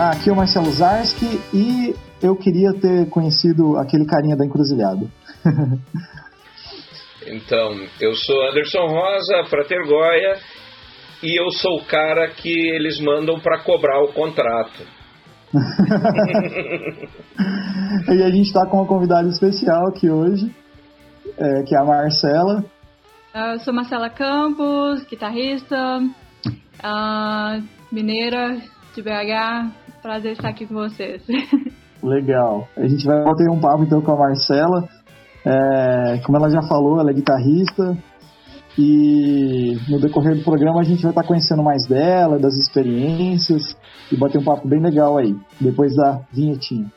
ah, aqui é o Marcelo Zarski e eu queria ter conhecido aquele carinha da encruzilhada. então, eu sou Anderson Rosa, Frater Goya, e eu sou o cara que eles mandam para cobrar o contrato. e a gente está com uma convidada especial aqui hoje, é, que é a Marcela. Eu sou Marcela Campos, guitarrista, uh, mineira de BH. Prazer estar aqui com vocês. Legal. A gente vai bater um papo então com a Marcela. É, como ela já falou, ela é guitarrista. E no decorrer do programa a gente vai estar conhecendo mais dela, das experiências e bater um papo bem legal aí, depois da vinhetinha.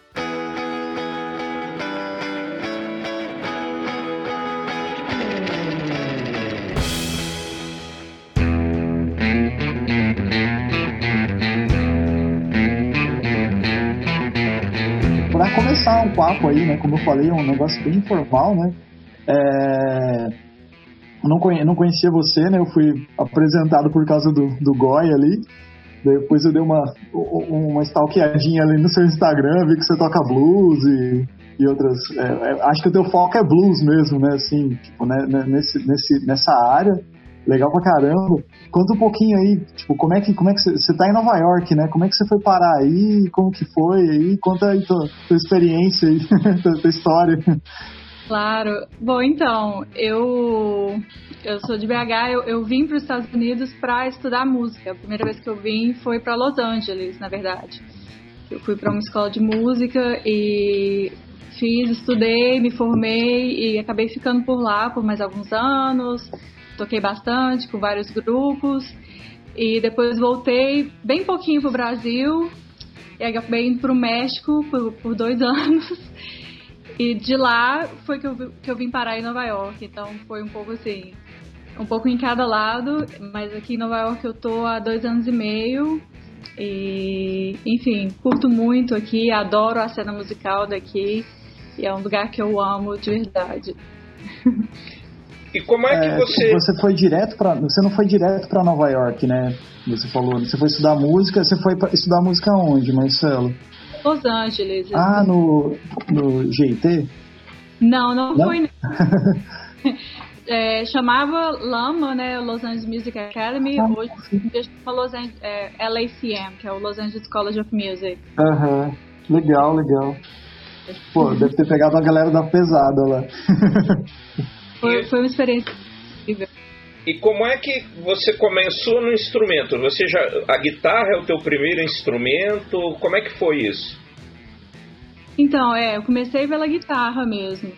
Aí, né? Como eu falei, é um negócio bem informal, né? É não, conhe, não conhecia você, né? Eu fui apresentado por causa do, do Goi ali. Depois eu dei uma, uma stalkeadinha ali no seu Instagram, vi que você toca blues e, e outras. É, é, acho que o teu foco é blues mesmo, né? Assim, tipo, né, né nesse, nesse, nessa área. Legal pra caramba. Conta um pouquinho aí, tipo, como é que, como é que você, tá em Nova York, né? Como é que você foi parar aí? Como que foi aí? Conta aí tua, tua experiência aí, tua, tua história. Claro. Bom, então, eu eu sou de BH, eu, eu vim para os Estados Unidos para estudar música. A primeira vez que eu vim foi para Los Angeles, na verdade. Eu fui para uma escola de música e fiz, estudei, me formei e acabei ficando por lá por mais alguns anos. Toquei bastante com vários grupos e depois voltei bem pouquinho para o Brasil e acabei indo para o México por, por dois anos. E de lá foi que eu, que eu vim parar em Nova York. Então foi um pouco assim, um pouco em cada lado. Mas aqui em Nova York eu tô há dois anos e meio. E, enfim, curto muito aqui, adoro a cena musical daqui. E é um lugar que eu amo de verdade. E como é que é, você. Você foi direto para. Você não foi direto para Nova York, né? Você falou. Você foi estudar música. Você foi estudar música onde, Marcelo? Los Angeles. Ah, no, no GIT? Não, não, não? foi. é, chamava Lama, né, Los Angeles Music Academy, ah, hoje chama Los Angeles, é, LACM, que é o Los Angeles College of Music. Aham, uhum. legal, legal. Pô, deve ter pegado a galera da pesada lá. foi, foi uma experiência incrível. E como é que você começou no instrumento? Você já a guitarra é o teu primeiro instrumento? Como é que foi isso? Então, é, eu comecei pela guitarra mesmo.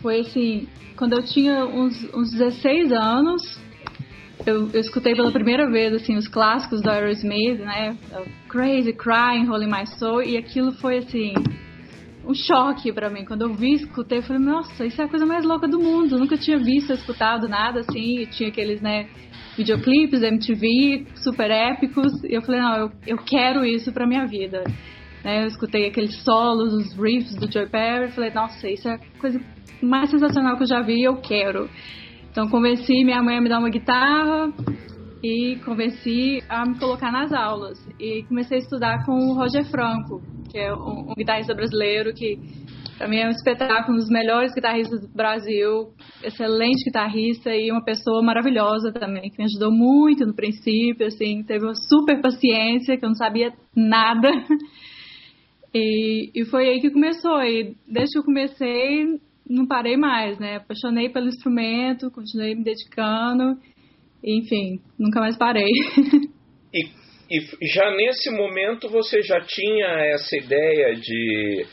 Foi assim, quando eu tinha uns, uns 16 anos, eu, eu, escutei pela primeira vez assim os clássicos do Aerosmith, né? Crazy, Crying, Holy My Soul, e aquilo foi assim um choque para mim. Quando eu vi, escutei, eu falei, nossa, isso é a coisa mais louca do mundo. Eu nunca tinha visto, escutado nada assim. E tinha aqueles, né, videoclipes MTV super épicos. E eu falei, não, eu, eu quero isso pra minha vida. Né, eu escutei aqueles solos, os riffs do Joy Perry. Falei, nossa, isso é a coisa mais sensacional que eu já vi eu quero. Então convenci minha mãe a me dar uma guitarra e convenci a me colocar nas aulas. E comecei a estudar com o Roger Franco, que é um, um guitarrista brasileiro que para mim é um espetáculo, um dos melhores guitarristas do Brasil, excelente guitarrista e uma pessoa maravilhosa também, que me ajudou muito no princípio, assim, teve uma super paciência, que eu não sabia nada. E, e foi aí que começou. E desde que eu comecei, não parei mais, né? Apaixonei pelo instrumento, continuei me dedicando, enfim, nunca mais parei. E e já nesse momento você já tinha essa ideia de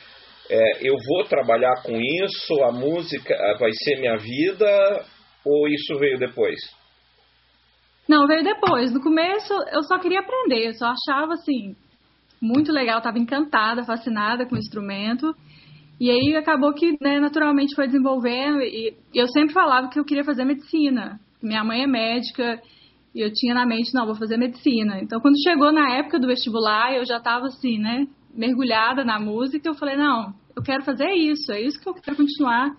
é, eu vou trabalhar com isso, a música vai ser minha vida, ou isso veio depois? Não, veio depois. No começo eu só queria aprender, eu só achava assim muito legal, estava encantada, fascinada com o instrumento. E aí acabou que né, naturalmente foi desenvolvendo e eu sempre falava que eu queria fazer medicina. Minha mãe é médica e eu tinha na mente, não, vou fazer medicina. Então, quando chegou na época do vestibular, eu já estava assim, né, mergulhada na música. Eu falei, não, eu quero fazer isso, é isso que eu quero continuar.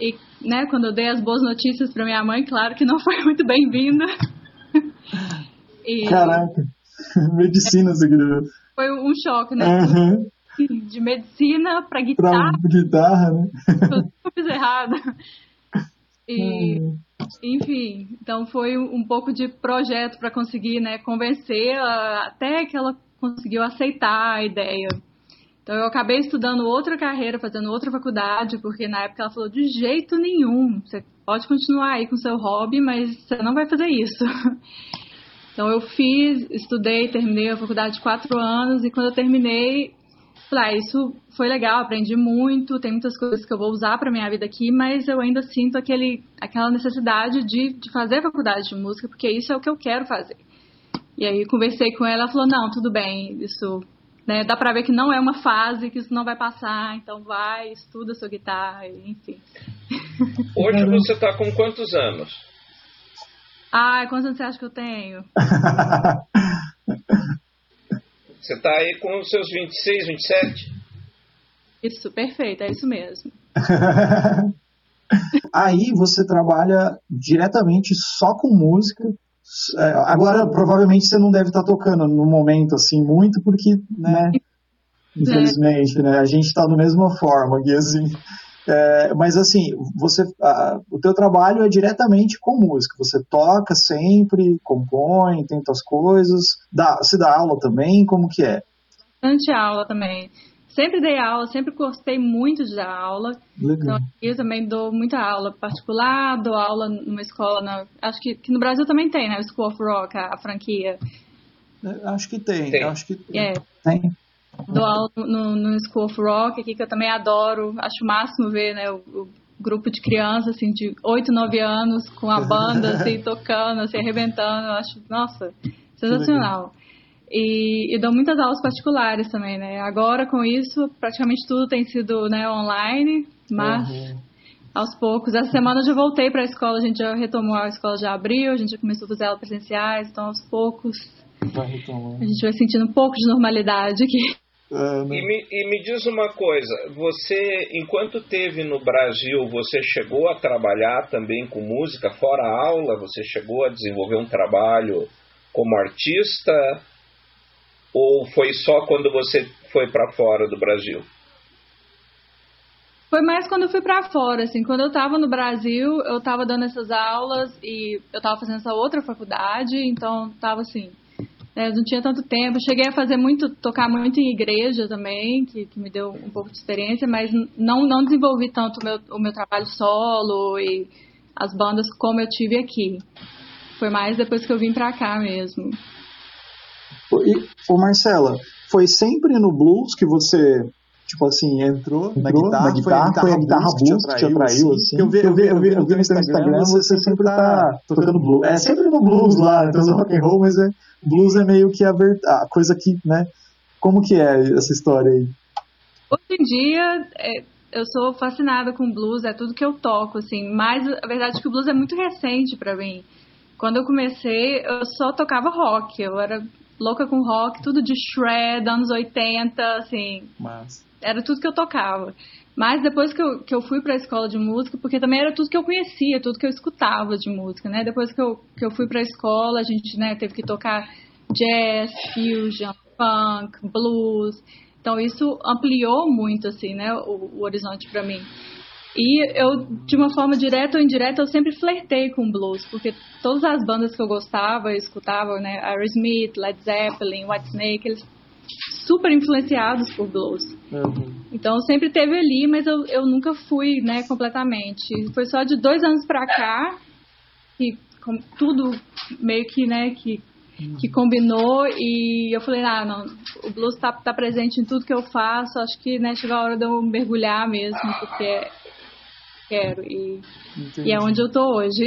E, né, quando eu dei as boas notícias para minha mãe, claro que não foi muito bem-vinda. Caraca, medicina você queria foi um choque, né? Uhum. De medicina para guitarra. Pra guitarra, né? Eu fiz errado. E, hum. Enfim, então foi um pouco de projeto para conseguir, né, convencer até que ela conseguiu aceitar a ideia. Então eu acabei estudando outra carreira, fazendo outra faculdade, porque na época ela falou de jeito nenhum, você pode continuar aí com seu hobby, mas você não vai fazer isso. Então eu fiz, estudei, terminei a faculdade de quatro anos e quando eu terminei, falei, ah, isso foi legal, aprendi muito, tem muitas coisas que eu vou usar para minha vida aqui, mas eu ainda sinto aquele, aquela necessidade de, de fazer a faculdade de música, porque isso é o que eu quero fazer. E aí conversei com ela, ela falou, não, tudo bem, isso né, dá pra ver que não é uma fase, que isso não vai passar, então vai, estuda sua guitarra, enfim. Hoje você tá com quantos anos? Ah, quantos anos você acha que eu tenho? você tá aí com os seus 26, 27? Isso, perfeito, é isso mesmo. aí você trabalha diretamente só com música, é, agora, provavelmente, você não deve estar tocando no momento, assim, muito, porque, né, infelizmente, né, a gente está da mesma forma aqui, assim. É, mas, assim, você, a, o teu trabalho é diretamente com música. Você toca sempre, compõe, tenta as coisas. Dá, você dá aula também? Como que é? Bastante aula também sempre dei aula, sempre gostei muito de dar aula. Legal. Então, eu também dou muita aula particular, dou aula numa escola, na, acho que, que, no Brasil também tem, né? O School of Rock, a, a franquia. É, acho que tem, tem. acho que é. tem. Dou aula no, no School of Rock aqui, que eu também adoro, acho o máximo ver, né? O, o grupo de crianças, assim, de 8, 9 anos, com a banda, assim, tocando, assim, arrebentando, eu acho, nossa, sensacional. E, e, dou muitas aulas particulares também, né? Agora, com isso, praticamente tudo tem sido né, online, mas uhum. aos poucos. Essa semana eu já voltei para a escola, a gente já retomou a escola, já abriu, a gente já começou a fazer aulas presenciais, então aos poucos a gente vai sentindo um pouco de normalidade aqui. É, né? e, me, e me diz uma coisa, você, enquanto teve no Brasil, você chegou a trabalhar também com música fora a aula? Você chegou a desenvolver um trabalho como artista? Ou foi só quando você foi para fora do Brasil? Foi mais quando eu fui para fora, assim, quando eu estava no Brasil, eu estava dando essas aulas e eu estava fazendo essa outra faculdade, então estava assim, né, não tinha tanto tempo. Cheguei a fazer muito, tocar muito em igreja também, que, que me deu um pouco de experiência, mas não, não desenvolvi tanto o meu, o meu trabalho solo e as bandas como eu tive aqui. Foi mais depois que eu vim para cá mesmo. Ô Marcela, foi sempre no blues que você, tipo assim, entrou, entrou na guitarra? Na guitarra foi a guitarra, blues que te atraiu, assim? Eu vi, eu vi, eu vi, eu vi no Instagram, você sempre tá tocando blues. É sempre no blues lá, então é rock and roll, mas é, blues é meio que a, ver, a coisa que, né, como que é essa história aí? Hoje em dia, é, eu sou fascinada com blues, é tudo que eu toco, assim, mas a verdade é que o blues é muito recente para mim. Quando eu comecei, eu só tocava rock, eu era louca com rock, tudo de shred, anos 80, assim. Mas... Era tudo que eu tocava. Mas depois que eu, que eu fui para a escola de música, porque também era tudo que eu conhecia, tudo que eu escutava de música, né? Depois que eu, que eu fui para a escola, a gente né, teve que tocar jazz, fusion, funk, blues. Então isso ampliou muito, assim, né, o, o horizonte para mim. E eu, de uma forma direta ou indireta, eu sempre flertei com blues, porque todas as bandas que eu gostava, eu escutava, né, Aerosmith, Led Zeppelin, Whitesnake, eles super influenciados por blues. Uhum. Então sempre teve ali, mas eu, eu nunca fui, né, completamente. Foi só de dois anos pra cá que tudo meio que, né, que, que combinou e eu falei, ah, não, o blues tá, tá presente em tudo que eu faço, acho que, né, chegou a hora de eu mergulhar mesmo, porque quero e, e é onde eu tô hoje.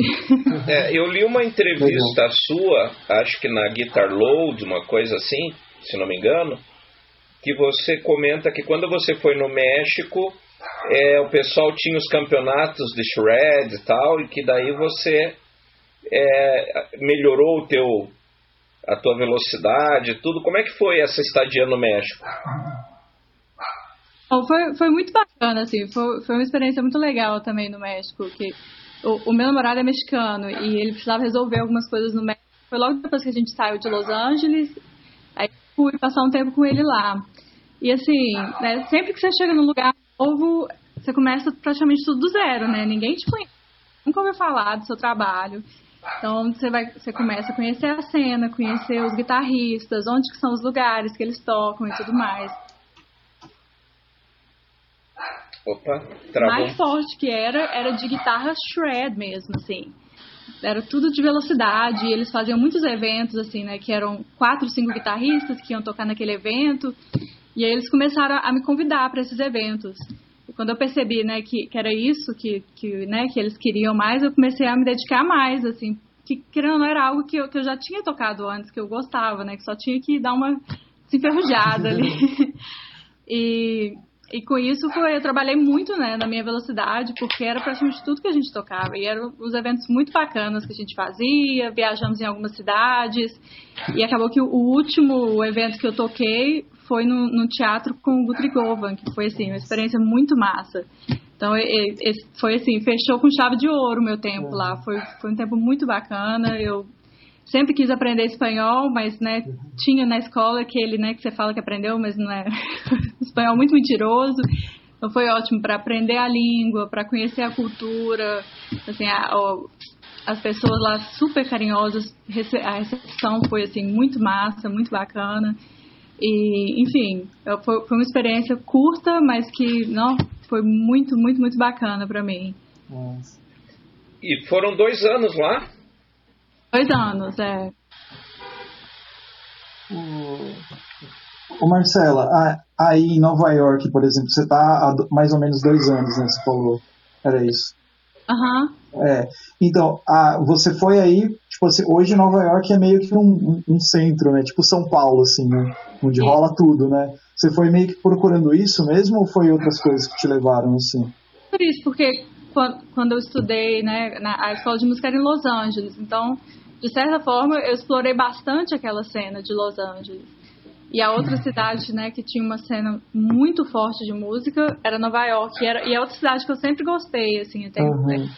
É, eu li uma entrevista sua, acho que na Guitar Load, uma coisa assim, se não me engano, que você comenta que quando você foi no México, é, o pessoal tinha os campeonatos de shred e tal, e que daí você é, melhorou o teu, a tua velocidade, tudo. Como é que foi essa estadia no México? foi, foi muito bacana, assim, foi, foi uma experiência muito legal também no México, que o, o, meu namorado é mexicano e ele precisava resolver algumas coisas no México. Foi logo depois que a gente saiu de Los Angeles, fui passar um tempo com ele lá. E assim, né, sempre que você chega num lugar novo, você começa praticamente tudo do zero, né? Ninguém te conhece, nunca ouviu falar do seu trabalho. Então você vai, você começa a conhecer a cena, conhecer os guitarristas, onde que são os lugares que eles tocam e tudo mais. Opa, travou. mais forte que era, era de guitarra shred mesmo, assim. Era tudo de velocidade, eles faziam muitos eventos, assim, né, que eram quatro, cinco guitarristas que iam tocar naquele evento, e aí eles começaram a me convidar para esses eventos. E quando eu percebi, né, que, que era isso que, que, né, que eles queriam mais, eu comecei a me dedicar mais, assim, que querendo não era algo que eu, que eu já tinha tocado antes, que eu gostava, né, que só tinha que dar uma desenferrujada ali. e e com isso foi, eu trabalhei muito né, na minha velocidade, porque era praticamente tudo que a gente tocava. E eram os eventos muito bacanas que a gente fazia, viajamos em algumas cidades. E acabou que o último evento que eu toquei foi no, no teatro com o Guthrie Govan, que foi assim, uma experiência muito massa. Então, foi assim, fechou com chave de ouro o meu tempo lá. Foi, foi um tempo muito bacana. Eu sempre quis aprender espanhol, mas, né, tinha na escola aquele, né, que você fala que aprendeu, mas não é espanhol muito mentiroso. Então foi ótimo para aprender a língua, para conhecer a cultura, assim, a, as pessoas lá super carinhosas, a recepção foi assim muito massa, muito bacana. E, enfim, foi, foi uma experiência curta, mas que não foi muito, muito, muito bacana para mim. Nossa. E foram dois anos lá? Dois anos, é. Ô Marcela, aí em Nova York, por exemplo, você está há mais ou menos dois anos, né? Você falou. Era isso. Aham. Uhum. É. Então, a, você foi aí, tipo assim, hoje Nova York é meio que um, um, um centro, né? Tipo São Paulo, assim, né? Onde Sim. rola tudo, né? Você foi meio que procurando isso mesmo ou foi outras coisas que te levaram, assim? Por isso, porque quando, quando eu estudei, né, na a escola de música era em Los Angeles, então de certa forma, eu explorei bastante aquela cena de Los Angeles. E a outra cidade, né, que tinha uma cena muito forte de música era Nova York. E, era, e é outra cidade que eu sempre gostei, assim. Tenho, uhum. né,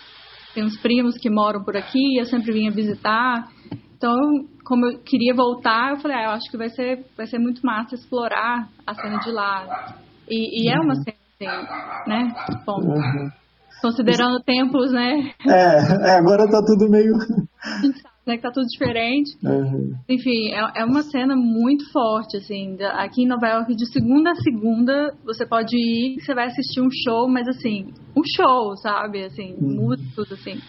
tem uns primos que moram por aqui, eu sempre vinha visitar. Então, como eu queria voltar, eu falei, ah, eu acho que vai ser, vai ser muito massa explorar a cena de lá. E, e é uma cena, assim, né? Bom, uhum. considerando tempos, né? É, é, agora tá tudo meio né, que tá tudo diferente. Uhum. Enfim, é, é uma cena muito forte, assim. Aqui em Nova York, de segunda a segunda, você pode ir, você vai assistir um show, mas assim, um show, sabe? Assim, uhum. músicos, assim,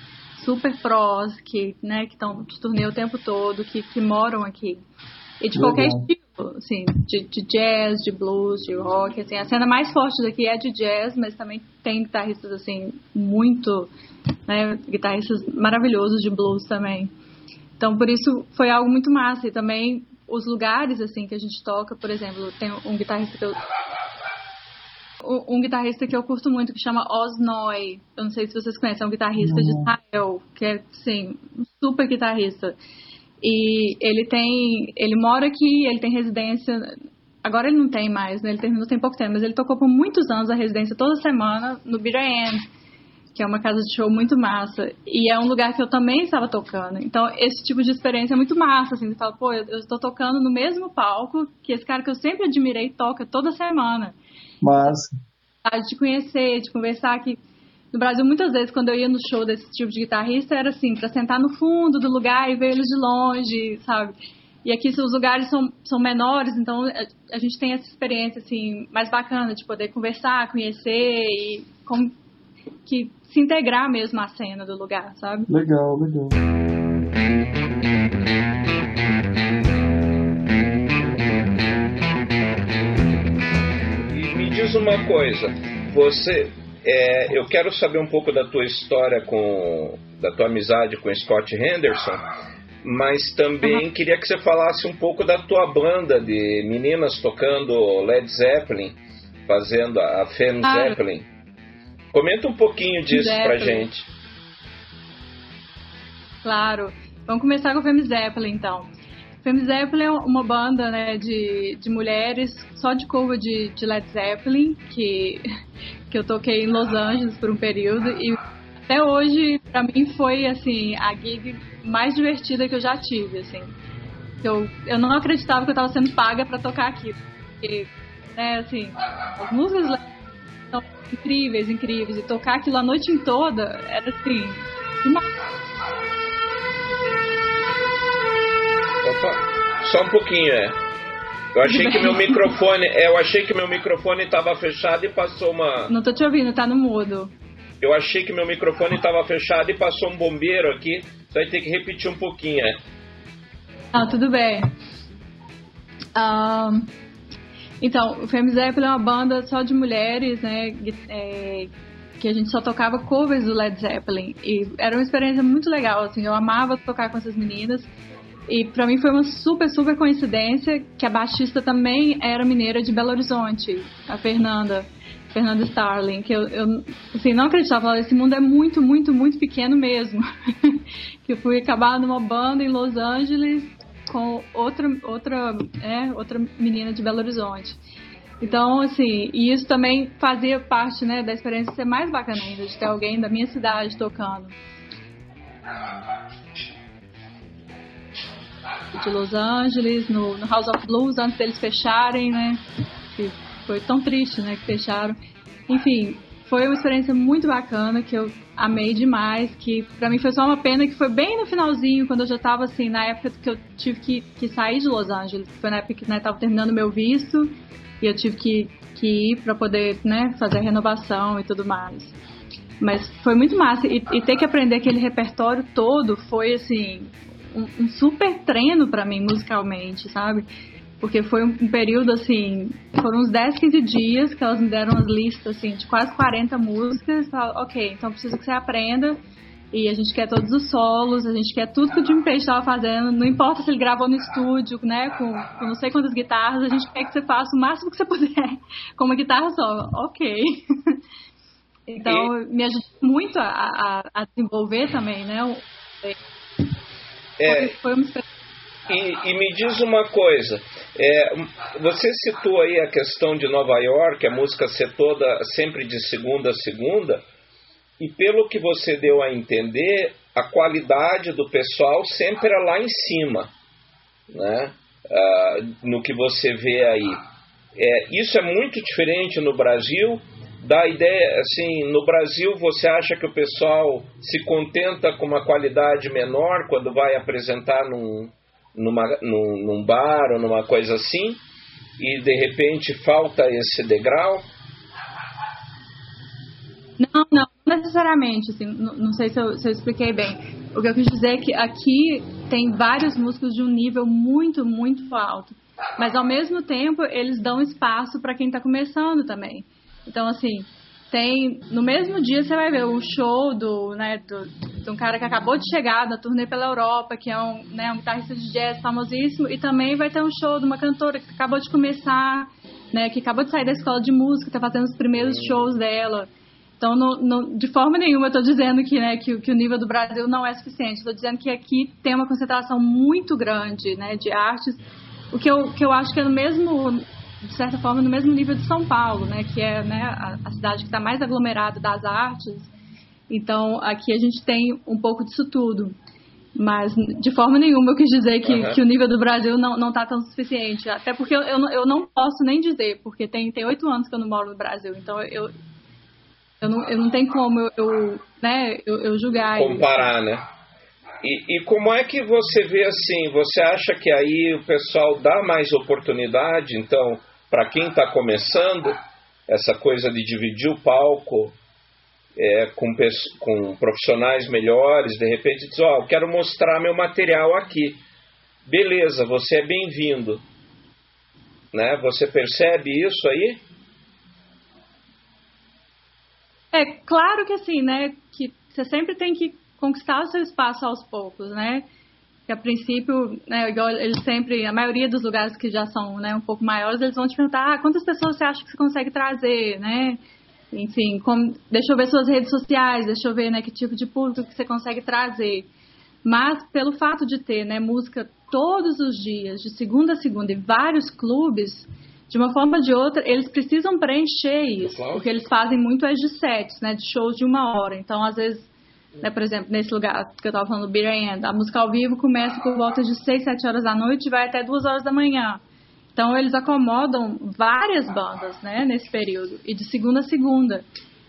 super prós, que, né, que estão de turnê o tempo todo, que, que moram aqui. E de Legal. qualquer estilo, assim, de, de, jazz, de blues, de rock, assim. A cena mais forte daqui é de jazz, mas também tem guitarristas, assim, muito, né, guitarristas maravilhosos de blues também. Então, por isso foi algo muito massa. E também os lugares, assim, que a gente toca, por exemplo, tem um guitarrista que eu. Um guitarrista que eu curto muito, que chama Osnoy. Eu não sei se vocês conhecem, é um guitarrista de Israel, que é, sim, um super guitarrista. E ele tem. Ele mora aqui, ele tem residência. Agora ele não tem mais, né? Ele terminou tem pouco tempo, mas ele tocou por muitos anos a residência toda semana no Bitter End que é uma casa de show muito massa. E é um lugar que eu também estava tocando. Então, esse tipo de experiência é muito massa, assim. Você fala, pô, eu estou tocando no mesmo palco que esse cara que eu sempre admirei toca toda semana. Massa. De conhecer, de conversar aqui. No Brasil, muitas vezes, quando eu ia no show desse tipo de guitarrista, era assim, para sentar no fundo do lugar e ver eles de longe, sabe? E aqui os lugares são, são menores, então a, gente tem essa experiência, assim, mais bacana de poder conversar, conhecer e como que se integrar mesmo à cena do lugar, sabe? Legal, legal. E me diz uma coisa, você, é, eu quero saber um pouco da tua história com, da tua amizade com Scott Henderson, mas também uhum. queria que você falasse um pouco da tua banda de meninas tocando Led Zeppelin, fazendo a Femme ah, Zeppelin. Comenta um pouquinho disso Zeppelin. pra gente. Claro. Vamos começar com o Femme Zeppelin, então. Femme Zeppelin é uma banda né, de, de mulheres só de cover de, de Led Zeppelin, que, que eu toquei em Los Angeles por um período. E até hoje, para mim, foi assim a gig mais divertida que eu já tive, assim. Eu, eu não acreditava que eu estava sendo paga para tocar aquilo. Porque, né, assim, as músicas incríveis, incríveis. E tocar aquilo a noite toda era assim. Uma... Opa, só um pouquinho, é. Eu achei que meu microfone, é, eu achei que meu microfone estava fechado e passou uma. Não tô te ouvindo, tá no mudo. Eu achei que meu microfone estava fechado e passou um bombeiro aqui. Você vai ter que repetir um pouquinho, é. Ah, tudo bem. Um, então, o Femme Zeppelin é uma banda só de mulheres, né? É, que a gente só tocava covers do Led Zeppelin. E era uma experiência muito legal, assim. Eu amava tocar com essas meninas. E para mim foi uma super, super coincidência que a baixista também era mineira de Belo Horizonte, a Fernanda. Fernanda Starling, que eu, eu assim, não acreditava, esse mundo é muito, muito, muito pequeno mesmo. que eu fui acabar numa banda em Los Angeles com outra, outra, é, outra menina de Belo Horizonte. Então, assim, e isso também fazia parte, né, da experiência ser mais bacana ainda, de ter alguém da minha cidade tocando. De Los Angeles, no, no House of Blues, antes deles fecharem, né, que foi tão triste, né, que fecharam. Enfim, foi uma experiência muito bacana que eu amei demais, que para mim foi só uma pena que foi bem no finalzinho, quando eu já tava assim, na época que eu tive que, que sair de Los Angeles, foi na época que né, tava terminando meu visto e eu tive que, que ir para poder, né, fazer a renovação e tudo mais. Mas foi muito massa e, e ter que aprender aquele repertório todo foi assim um, um super treino para mim musicalmente, sabe? Porque foi um período assim, foram uns 10, 15 dias que elas me deram as listas assim, de quase 40 músicas. Falo, ok, então preciso que você aprenda. E a gente quer todos os solos, a gente quer tudo que o Jim Page estava fazendo. Não importa se ele gravou no estúdio, né, com, com, não sei quantas guitarras, a gente quer que você faça o máximo que você puder com uma guitarra só. Ok. então, me ajudou muito a, a, a, desenvolver também, né? É, foi uma experiência e, e, me diz uma coisa, é, você citou aí a questão de Nova York, a música ser toda sempre de segunda a segunda, e pelo que você deu a entender, a qualidade do pessoal sempre era lá em cima, né? Ah, no que você vê aí. É, isso é muito diferente no Brasil. Da ideia, assim, no Brasil você acha que o pessoal se contenta com uma qualidade menor quando vai apresentar num, numa, num, num bar ou numa coisa assim, e de repente falta esse degrau? Não, não, necessariamente, assim, não, não sei se eu, se eu, expliquei bem. O que eu quis dizer é que aqui tem vários músicos de um nível muito, muito alto. Mas ao mesmo tempo eles dão espaço para quem está começando também. Então, assim, tem no mesmo dia você vai ver o show do, né, do, de um cara que acabou de chegar da turnê pela Europa, que é um, né, um guitarrista de jazz famosíssimo, e também vai ter um show de uma cantora que acabou de começar, né, que acabou de sair da escola de música, está fazendo os primeiros shows dela. Então, no, no, de forma nenhuma eu estou dizendo que, né, que, que, o nível do Brasil não é suficiente. Estou dizendo que aqui tem uma concentração muito grande né, de artes, o que eu, que eu acho que é no mesmo de certa forma, no mesmo nível de São Paulo, né, que é né, a, a cidade que está mais aglomerada das artes. Então, aqui a gente tem um pouco disso tudo. Mas, de forma nenhuma, eu quis dizer que, uhum. que o nível do Brasil não está tão suficiente. Até porque eu, eu, eu, não posso nem dizer, porque tem oito anos que eu não moro no Brasil. Então, eu, eu, não, eu não tenho como eu, eu né, eu, eu julgar. Comparar, né? E, e, como é que você vê assim? Você acha que aí o pessoal dá mais oportunidade? Então, para quem está começando, essa coisa de dividir o palco é, com, com, profissionais melhores, de repente diz, ó, oh, quero mostrar meu material aqui. Beleza, você é bem-vindo. Né? Você percebe isso aí? É claro que assim, né? Que você sempre tem que conquistar o seu espaço aos poucos, né? Que a princípio, né, eles sempre, a maioria dos lugares que já são né, um pouco maiores, eles vão te perguntar ah, quantas pessoas você acha que você consegue trazer, né? Enfim, como, deixa eu ver suas redes sociais, deixa eu ver né, que tipo de público que você consegue trazer. Mas pelo fato de ter né, música todos os dias, de segunda a segunda, e vários clubes, de uma forma ou de outra, eles precisam preencher isso, porque eles fazem muito as de sets, né, de shows de uma hora. Então, às vezes, Né, por exemplo, nesse lugar que eu estava falando, Beer End, a música ao vivo começa por volta de 6, 7 horas da noite e vai até 2 horas da manhã. Então eles acomodam várias bandas, né, nesse período, e de segunda a segunda.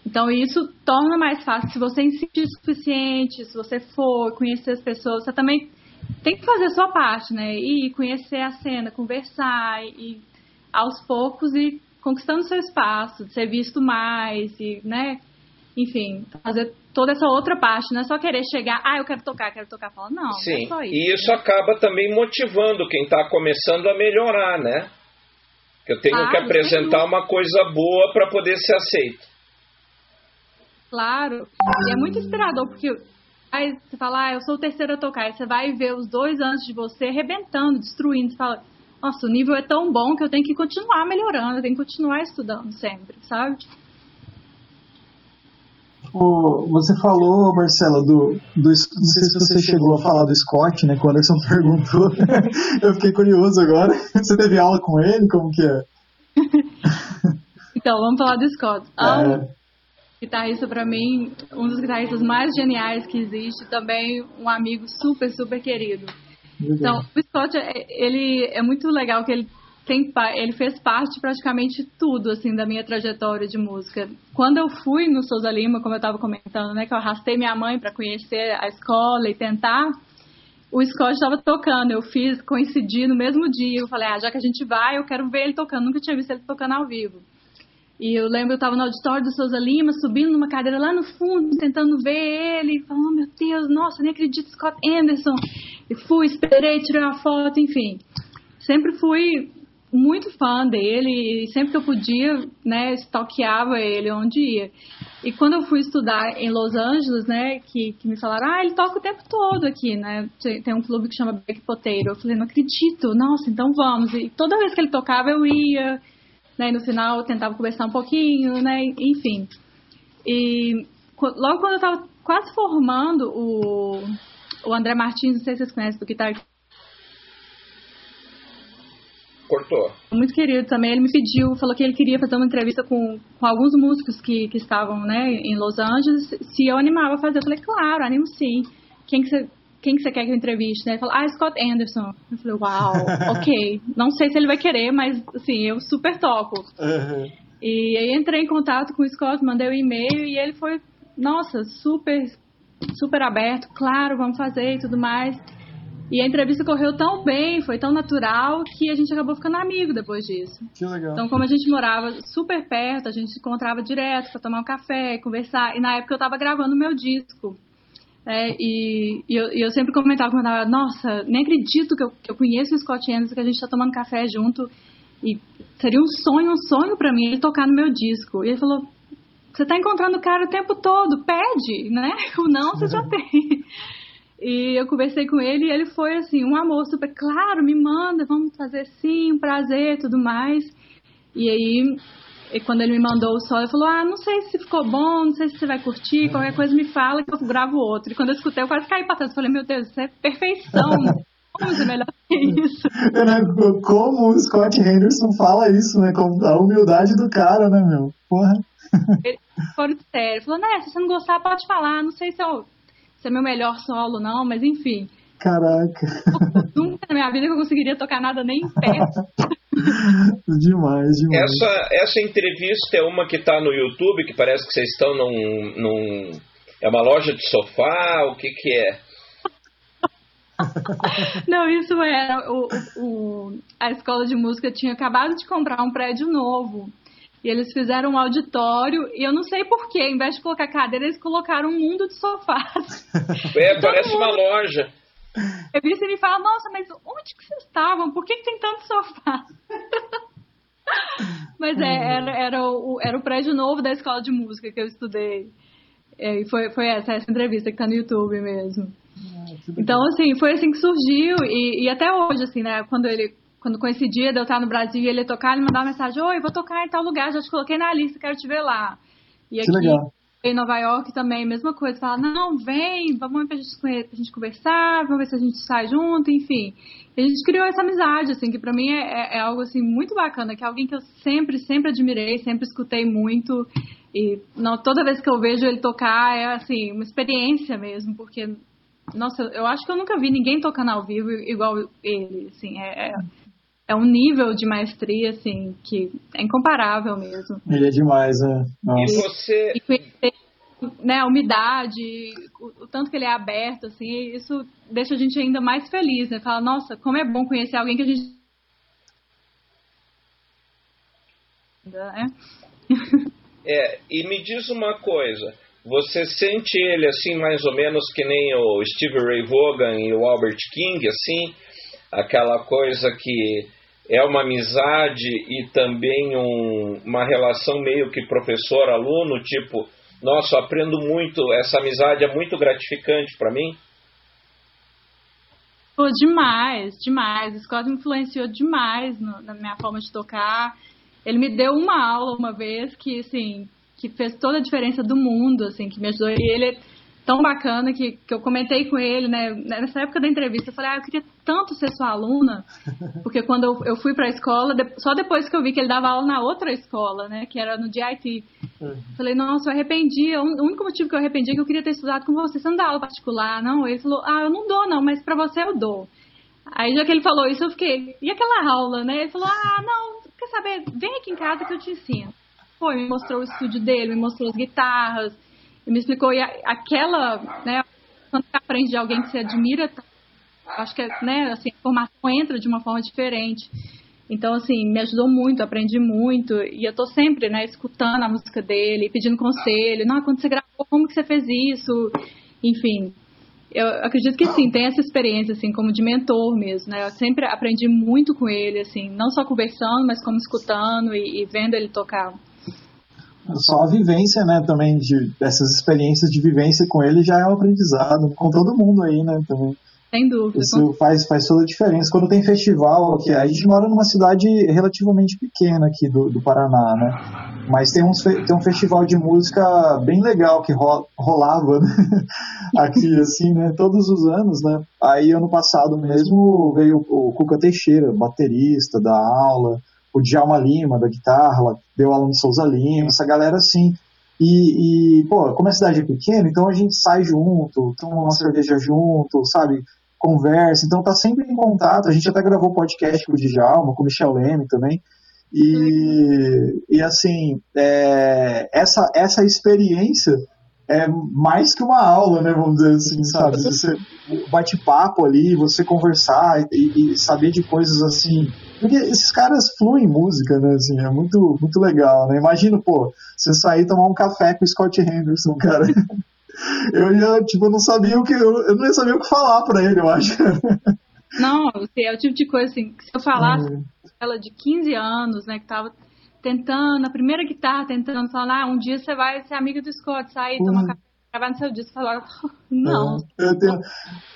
Então isso torna mais fácil se você insistir o suficiente, se você for conhecer as pessoas, você também tem que fazer a sua parte, né? E conhecer a cena, conversar e aos poucos e conquistando seu espaço, ser visto mais e, né? Enfim, fazer toda essa outra parte, não é só querer chegar, ah, eu quero tocar, quero tocar, fala, não, Sim. não é isso. E isso acaba também motivando quem está começando a melhorar, né? Eu tenho Claro, que apresentar uma coisa boa para poder ser aceito. Claro. E é muito inspirador, porque aí você fala, ah, eu sou o terceiro a tocar, aí você vai ver os dois antes de você arrebentando, destruindo, você fala, nossa, o nível é tão bom que eu tenho que continuar melhorando, eu tenho que continuar estudando sempre, sabe? O- você falou, Marcela, do, do. Não sei se você chegou a falar do Scott, né? Que o Anderson perguntou. Eu fiquei curioso agora. Você teve aula com ele? Como que é? Então, vamos falar do Scott. É, guitarrista pra mim, um dos guitarristas mais geniais que existe, também um amigo super, super querido. Então, o Scott, é- ele é muito legal que ele tem, ele fez parte praticamente tudo assim da minha trajetória de música. Quando eu fui no Souza Lima, como eu estava comentando, né, que eu arrastei minha mãe para conhecer a escola e tentar, o Scott estava tocando. Eu fiz coincidir no mesmo dia. Eu falei, ah, já que a gente vai, eu quero ver ele tocando. Nunca tinha visto ele tocando ao vivo. E eu lembro, eu estava no auditório do Souza Lima, subindo numa cadeira lá no fundo, tentando ver ele, falando, oh, meu Deus, nossa, nem acredito, Scott Anderson. E fui, esperei, tirei uma foto, enfim. Sempre fui muito fã dele e sempre que eu podia, né, stalkeava ele onde ia. E quando eu fui estudar em Los Angeles, né, que, que me falaram, ah, ele toca o tempo todo aqui, né, tem, um clube que chama Big Potato. Eu falei, não acredito, nossa, então vamos. E toda vez que ele tocava eu ia, né, e no final eu tentava conversar um pouquinho, né, enfim. E logo quando eu estava quase formando o, o André Martins, não sei se vocês conhecem do guitarra Muito querido também, ele me pediu, falou que ele queria fazer uma entrevista com, com alguns músicos que, que estavam né, em Los Angeles, se eu animava a fazer. Eu falei, claro, animo sim. Quem que você quem que você quer que eu entreviste? Né? Ele falou, ah, Scott Anderson. Eu falei, uau, ok. Não sei se ele vai querer, mas assim, eu super topo. Uhum. E aí entrei em contato com o Scott, mandei o um e-mail e ele foi, nossa, super, super aberto, claro, vamos fazer e tudo mais. E a entrevista correu tão bem, foi tão natural, que a gente acabou ficando amigo depois disso. Que legal. Então, como a gente morava super perto, a gente se encontrava direto para tomar um café, conversar. E na época eu estava gravando meu disco. né, e, e eu, e eu sempre comentava, comentava, nossa, nem acredito que eu, que eu conheço o Scott Anderson, que a gente está tomando café junto. E seria um sonho, um sonho para mim ele tocar no meu disco. E ele falou, você está encontrando o cara o tempo todo, pede, né? O não você já tem. E eu conversei com ele e ele foi assim, um amor super, claro, me manda, vamos fazer sim, um prazer tudo mais. E aí, e quando ele me mandou o solo, ele falou, ah, não sei se ficou bom, não sei se você vai curtir, qualquer coisa me fala que eu gravo outro. E quando eu escutei, eu quase caí pra trás, eu falei, meu Deus, isso é perfeição, como ser melhor que isso? Né, Como o Scott Henderson fala isso, né? Com a humildade do cara, né, meu? Porra. Ele de sério, falou, né, se você não gostar, pode falar, não sei se, eu, se é meu melhor solo não, mas enfim. Caraca. Nunca na minha vida que eu conseguiria tocar nada nem perto. demais, demais. Essa, essa entrevista é uma que está no YouTube, que parece que vocês estão num, num. É uma loja de sofá? O que, que é? Não, isso era. O, o, a escola de música tinha acabado de comprar um prédio novo. E eles fizeram um auditório, e eu não sei porquê, em vez de colocar cadeira, eles colocaram um mundo de sofás. É, parece uma mundo- loja. Eu vi e me fala, nossa, mas onde que vocês estavam? Por que, que tem tanto sofá? mas é, era, era, o, era o prédio novo da escola de música que eu estudei. É, e foi, foi essa, essa entrevista que tá no YouTube mesmo. Então, assim, foi assim que surgiu e, e até hoje, assim, né, quando ele, quando coincidia de eu estar no Brasil e ele tocar, ele mandava mensagem, oi, vou tocar em tal lugar, já te coloquei na lista, quero te ver lá. E Que aqui legal. em Nova York também, mesma coisa, fala, não, vem, vamos pra gente, pra gente conversar, vamos ver se a gente sai junto, enfim. E a gente criou essa amizade, assim, que pra mim é, é- é algo, assim, muito bacana, que é alguém que eu sempre, sempre admirei, sempre escutei muito, E não, toda vez que eu vejo ele tocar é assim, uma experiência mesmo, porque nossa, eu acho que eu nunca vi ninguém tocando ao vivo igual ele, assim, é, é, um nível de maestria assim que é incomparável mesmo. Ele é demais, né? Nossa. E você e conhecer, né, a umidade, o, o, tanto que ele é aberto, assim, isso deixa a gente ainda mais feliz, né? Fala, nossa, como é bom conhecer alguém que a gente né? É, e me diz uma coisa, você sente ele assim mais ou menos que nem o Steve Ray Vaughan e o Albert King, assim, aquela coisa que é uma amizade e também um, uma relação meio que professor-aluno, tipo, nossa, aprendo muito, essa amizade é muito gratificante para mim? Pô, demais, demais. O Scott influenciou demais no, na minha forma de tocar. Ele me deu uma aula uma vez que, assim, que fez toda a diferença do mundo, assim, que me ajudou. E ele tão bacana que, que eu comentei com ele, né? Nessa época da entrevista, eu falei, ah, eu queria tanto ser sua aluna, porque quando eu, eu fui para a escola, só depois que eu vi que ele dava aula na outra escola, né? Que era no DIT. Uhum. Falei, nossa, eu arrependi. O único motivo que eu arrependi é que eu queria ter estudado com você. Você não dá aula particular, não? Ele falou, ah, eu não dou, não, mas para você eu dou. Aí já que ele falou isso, eu fiquei, e aquela aula, né? Ele falou, ah, não, quer saber? Vem aqui em casa que eu te ensino. Foi, me mostrou o estúdio dele, me mostrou as guitarras, me explicou. E aquela, né, quando você aprende de alguém que você admira, acho que, né, assim, a informação entra de uma forma diferente. Então, assim, me ajudou muito, aprendi muito. E eu tô sempre, né, escutando a música dele, pedindo conselho. Não, quando você gravou, como que você fez isso? Enfim, eu acredito que sim, tem essa experiência, assim, como de mentor mesmo, né? Eu sempre aprendi muito com ele, assim, não só conversando, mas como escutando e, e vendo ele tocar. Só a vivência, né, também, de, dessas experiências de vivência com ele já é um aprendizado, com todo mundo aí, né, também. Sem dúvida. Isso faz, faz toda a diferença. Quando tem festival, aqui, a gente mora numa cidade relativamente pequena aqui do, do Paraná, né? Mas tem, uns, tem um festival de música bem legal que rolava né? aqui, assim, né? Todos os anos, né? Aí, ano passado mesmo, veio o Cuca Teixeira, baterista da aula, o Djalma Lima, da guitarra, deu aula no Souza Lima, essa galera assim. E, e, pô, como a cidade é pequena, então a gente sai junto, toma uma cerveja junto, sabe? conversa, então tá sempre em contato. A gente até gravou podcast com o Djalma, com o Michel Leme também. E, e assim, é, essa, essa experiência é mais que uma aula, né? Vamos dizer assim, sabe? Você bate-papo ali, você conversar e, e, saber de coisas assim. Porque esses caras fluem música, né? Assim, é muito, muito legal, né? Imagina, pô, você sair tomar um café com o Scott Henderson, cara. eu ia, tipo, não sabia o que. Eu, não ia saber o que falar pra ele, eu acho. Não, é o tipo de coisa assim, que se eu falasse uhum. ela de 15 anos, né, que tava tentando, a primeira guitarra tentando falar, ah, um dia você vai ser amiga do Scott, sair, uhum. tomar café, gravar no seu disco, falar, não. eu, tenho...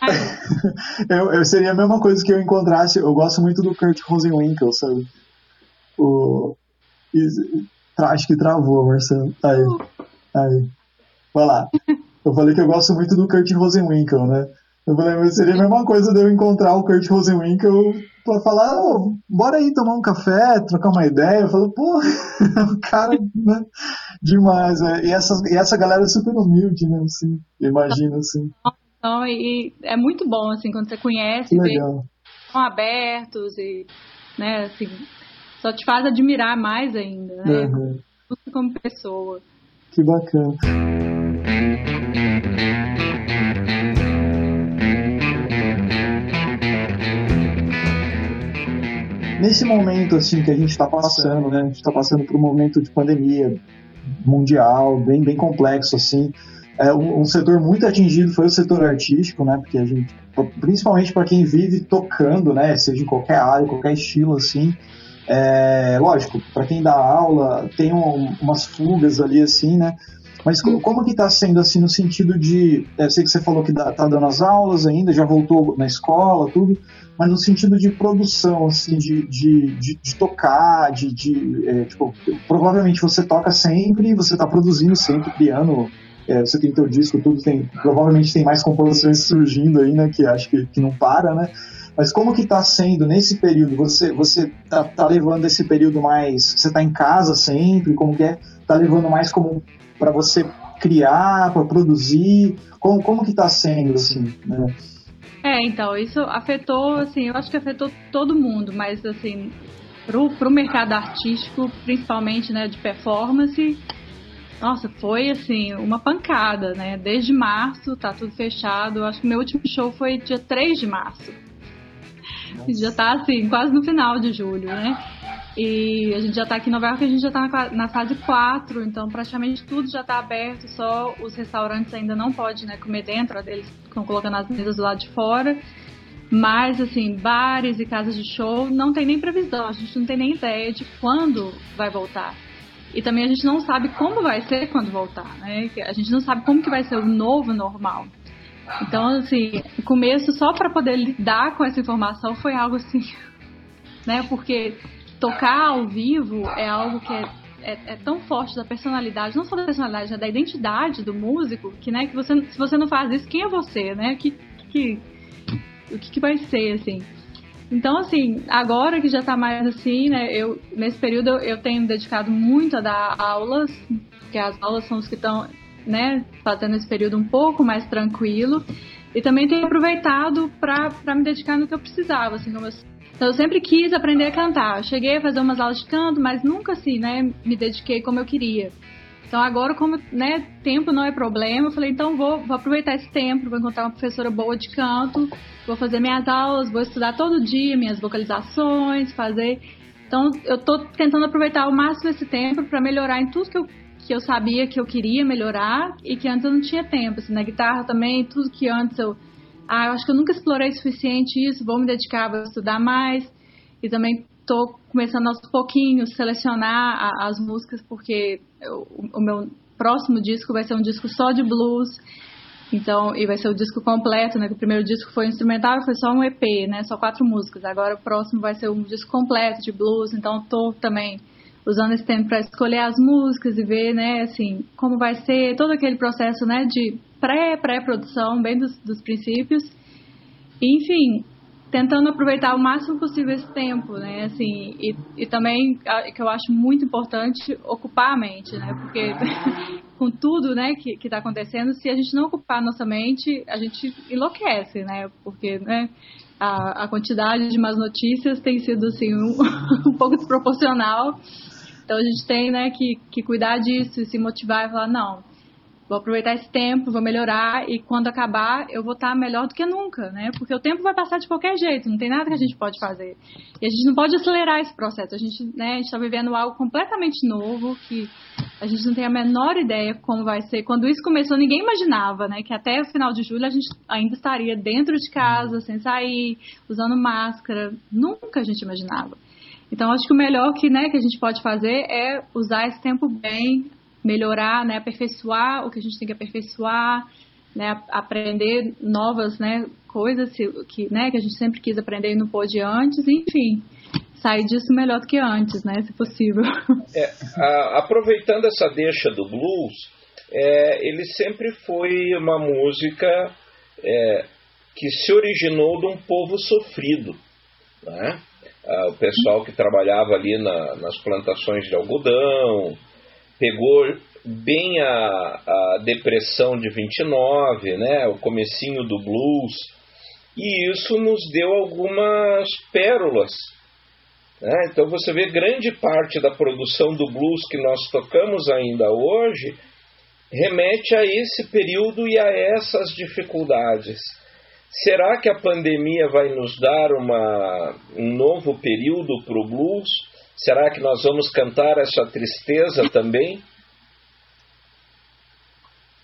eu, eu, seria a mesma coisa que eu encontrasse, eu gosto muito do Kurt Rosenwinkel, sabe? O... Acho que travou, Marcelo. Aí. Uh. Aí. Vai lá. Eu falei que eu gosto muito do Kurt Rosenwinkel, né? Eu falei, mas seria a mesma coisa de eu encontrar o Kurt Rosenwinkel pra falar, oh, bora aí tomar um café, trocar uma ideia. Eu falo, pô, o cara, né? Demais, né? E essa, e essa galera é super humilde, né? Assim, imagina, assim. Então, e é muito bom, assim, quando você conhece, Legal. estão abertos e, né, assim, só te faz admirar mais ainda, né? Uhum. Como pessoa. Que bacana. Nesse momento assim que a gente está passando, né? A gente está passando por um momento de pandemia mundial, bem bem complexo assim. É, um, um, setor muito atingido foi o setor artístico, né? Porque a gente, principalmente para quem vive tocando, né? Seja em qualquer área, qualquer estilo assim. É, lógico, para quem dá aula, tem um, umas fugas ali assim, né? Mas como, como que está sendo assim no sentido de, eu sei que você falou que dá, tá dando as aulas ainda, já voltou na escola, tudo, mas no sentido de produção, assim, de, de, de, de tocar, de, de é, tipo, provavelmente você toca sempre, você está produzindo sempre, criando, é, você tem teu disco, tudo tem, provavelmente tem mais composições surgindo aí, né, que acho que, que não para, né, Mas como que tá sendo nesse período? Você você tá, tá levando esse período mais, você tá em casa sempre, como que é? Tá levando mais como para você criar, para produzir? Como como que tá sendo assim, né? É, então, isso afetou, assim, eu acho que afetou todo mundo, mas assim, pro, pro mercado artístico, principalmente, né, de performance, nossa, foi assim, uma pancada, né? Desde março, tá tudo fechado. Eu acho que meu último show foi dia 3 de março. Nossa. Já tá assim, quase no final de julho, né? E a gente já tá aqui em Nova York, a gente já tá na, na fase 4, então praticamente tudo já tá aberto, só os restaurantes ainda não podem né, comer dentro, eles estão colocando as mesas do lado de fora. Mas, assim, bares e casas de show não tem nem previsão, a gente não tem nem ideia de quando vai voltar. E também a gente não sabe como vai ser quando voltar, né? A gente não sabe como que vai ser o novo normal. Então, assim, começo só para poder lidar com essa informação foi algo assim, né? Porque tocar ao vivo é algo que é, é, é tão forte da personalidade, não só da personalidade, né? da identidade do músico, que, né, que você, se você não faz isso, quem é você, né? Que, que, o que, que vai ser, assim? Então, assim, agora que já tá mais assim, né, eu, nesse período eu, eu tenho dedicado muito a dar aulas, porque as aulas são os que estão, né, fazendo esse período um pouco mais tranquilo. E também tenho aproveitado para me dedicar no que eu precisava, assim, como eu, então eu sempre quis aprender a cantar. Eu cheguei a fazer umas aulas de canto, mas nunca assim, né, me dediquei como eu queria. Então agora, como né, tempo não é problema, eu falei, então vou, vou aproveitar esse tempo, vou encontrar uma professora boa de canto, vou fazer minhas aulas, vou estudar todo dia minhas vocalizações, fazer. Então eu estou tentando aproveitar ao máximo esse tempo para melhorar em tudo que eu, que eu sabia que eu queria melhorar e que antes eu não tinha tempo. Assim, na guitarra também, tudo que antes eu. Ah, eu acho que eu nunca explorei suficiente isso, vou me dedicar, vou estudar mais. E também estou começando aos pouquinhos selecionar a, as músicas porque eu, o meu próximo disco vai ser um disco só de blues. Então, e vai ser o disco completo, né? O primeiro disco foi instrumental, foi só um EP, né? Só quatro músicas. Agora o próximo vai ser um disco completo de blues. Então, estou também usando esse tempo para escolher as músicas e ver, né? Assim, como vai ser todo aquele processo, né? De pré pré produção, bem dos, dos princípios. Enfim, tentando aproveitar o máximo possível esse tempo, né? Assim, e, e também que eu acho muito importante ocupar a mente, né? Porque com tudo, né, que está acontecendo, se a gente não ocupar a nossa mente, a gente enlouquece, né? Porque, né? A, a quantidade de más notícias tem sido assim um, um pouco desproporcional. Então a gente tem, né, que, que cuidar disso e se motivar e falar não vou aproveitar esse tempo, vou melhorar e quando acabar eu vou estar melhor do que nunca, né? Porque o tempo vai passar de qualquer jeito, não tem nada que a gente pode fazer. E a gente não pode acelerar esse processo. A gente, né, está vivendo algo completamente novo que a gente não tem a menor ideia como vai ser. Quando isso começou, ninguém imaginava, né, que até o final de julho a gente ainda estaria dentro de casa, sem sair, usando máscara. Nunca a gente imaginava. Então, acho que o melhor que, né, que a gente pode fazer é usar esse tempo bem, melhorar, né, aperfeiçoar o que a gente tem que aperfeiçoar, né, aprender novas, né, coisas que, né, que a gente sempre quis aprender e não pôde antes, enfim, sair disso melhor do que antes, né, se possível. É, a, aproveitando essa deixa do blues, é, ele sempre foi uma música é, que se originou de um povo sofrido, né? Ah, o pessoal que trabalhava ali na, nas plantações de algodão, pegou bem a, a depressão de 29, né, o comecinho do blues, e isso nos deu algumas pérolas. Né? Então você vê grande parte da produção do blues que nós tocamos ainda hoje remete a esse período e a essas dificuldades. Será que a pandemia vai nos dar uma, um novo período para o blues? Será que nós vamos cantar essa tristeza também?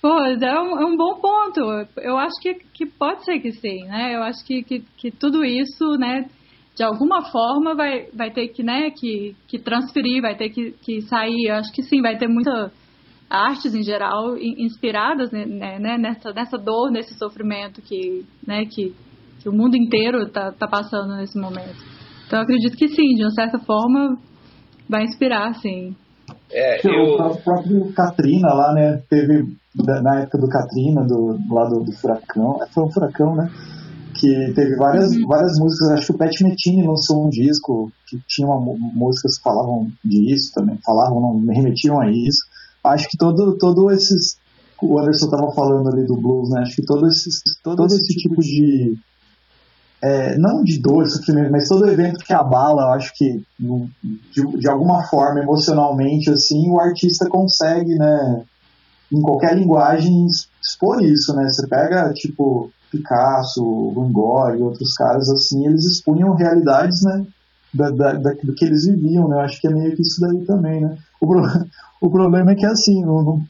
Pois, é um, é um bom ponto. Eu acho que, que pode ser que sim, né? Eu acho que, que, que tudo isso, né, de alguma forma vai, vai ter que, né, que, que transferir, vai ter que, que sair. Eu acho que sim, vai ter muitas artes em geral inspiradas né, né, nessa, nessa dor, nesse sofrimento que, né, que, que o mundo inteiro está tá passando nesse momento. Então eu acredito que sim, de uma certa forma vai inspirar, sim. É, eu... O próprio Katrina lá, né, teve na época do Katrina, do, lá do, do furacão, é, foi um furacão, né, que teve várias, uhum. várias músicas, acho que o Pat Metini lançou um disco que tinha uma, músicas que falavam disso também, falavam, não remetiam a isso. Acho que todo, todo esses, o Anderson estava falando ali do blues, né? Acho que todo, esses, todo, todo esse tipo de, é, não de dor, sofrimento, mas todo evento que abala, acho que de, de, alguma forma, emocionalmente, assim, o artista consegue, né, em qualquer linguagem, expor isso, né? Você pega, tipo, Picasso, Van Gogh e outros caras assim, eles expunham realidades, né, da, da, da, do que eles viviam, né? Eu acho que é meio que isso daí também, né? O, pro, o problema é que assim, não, não,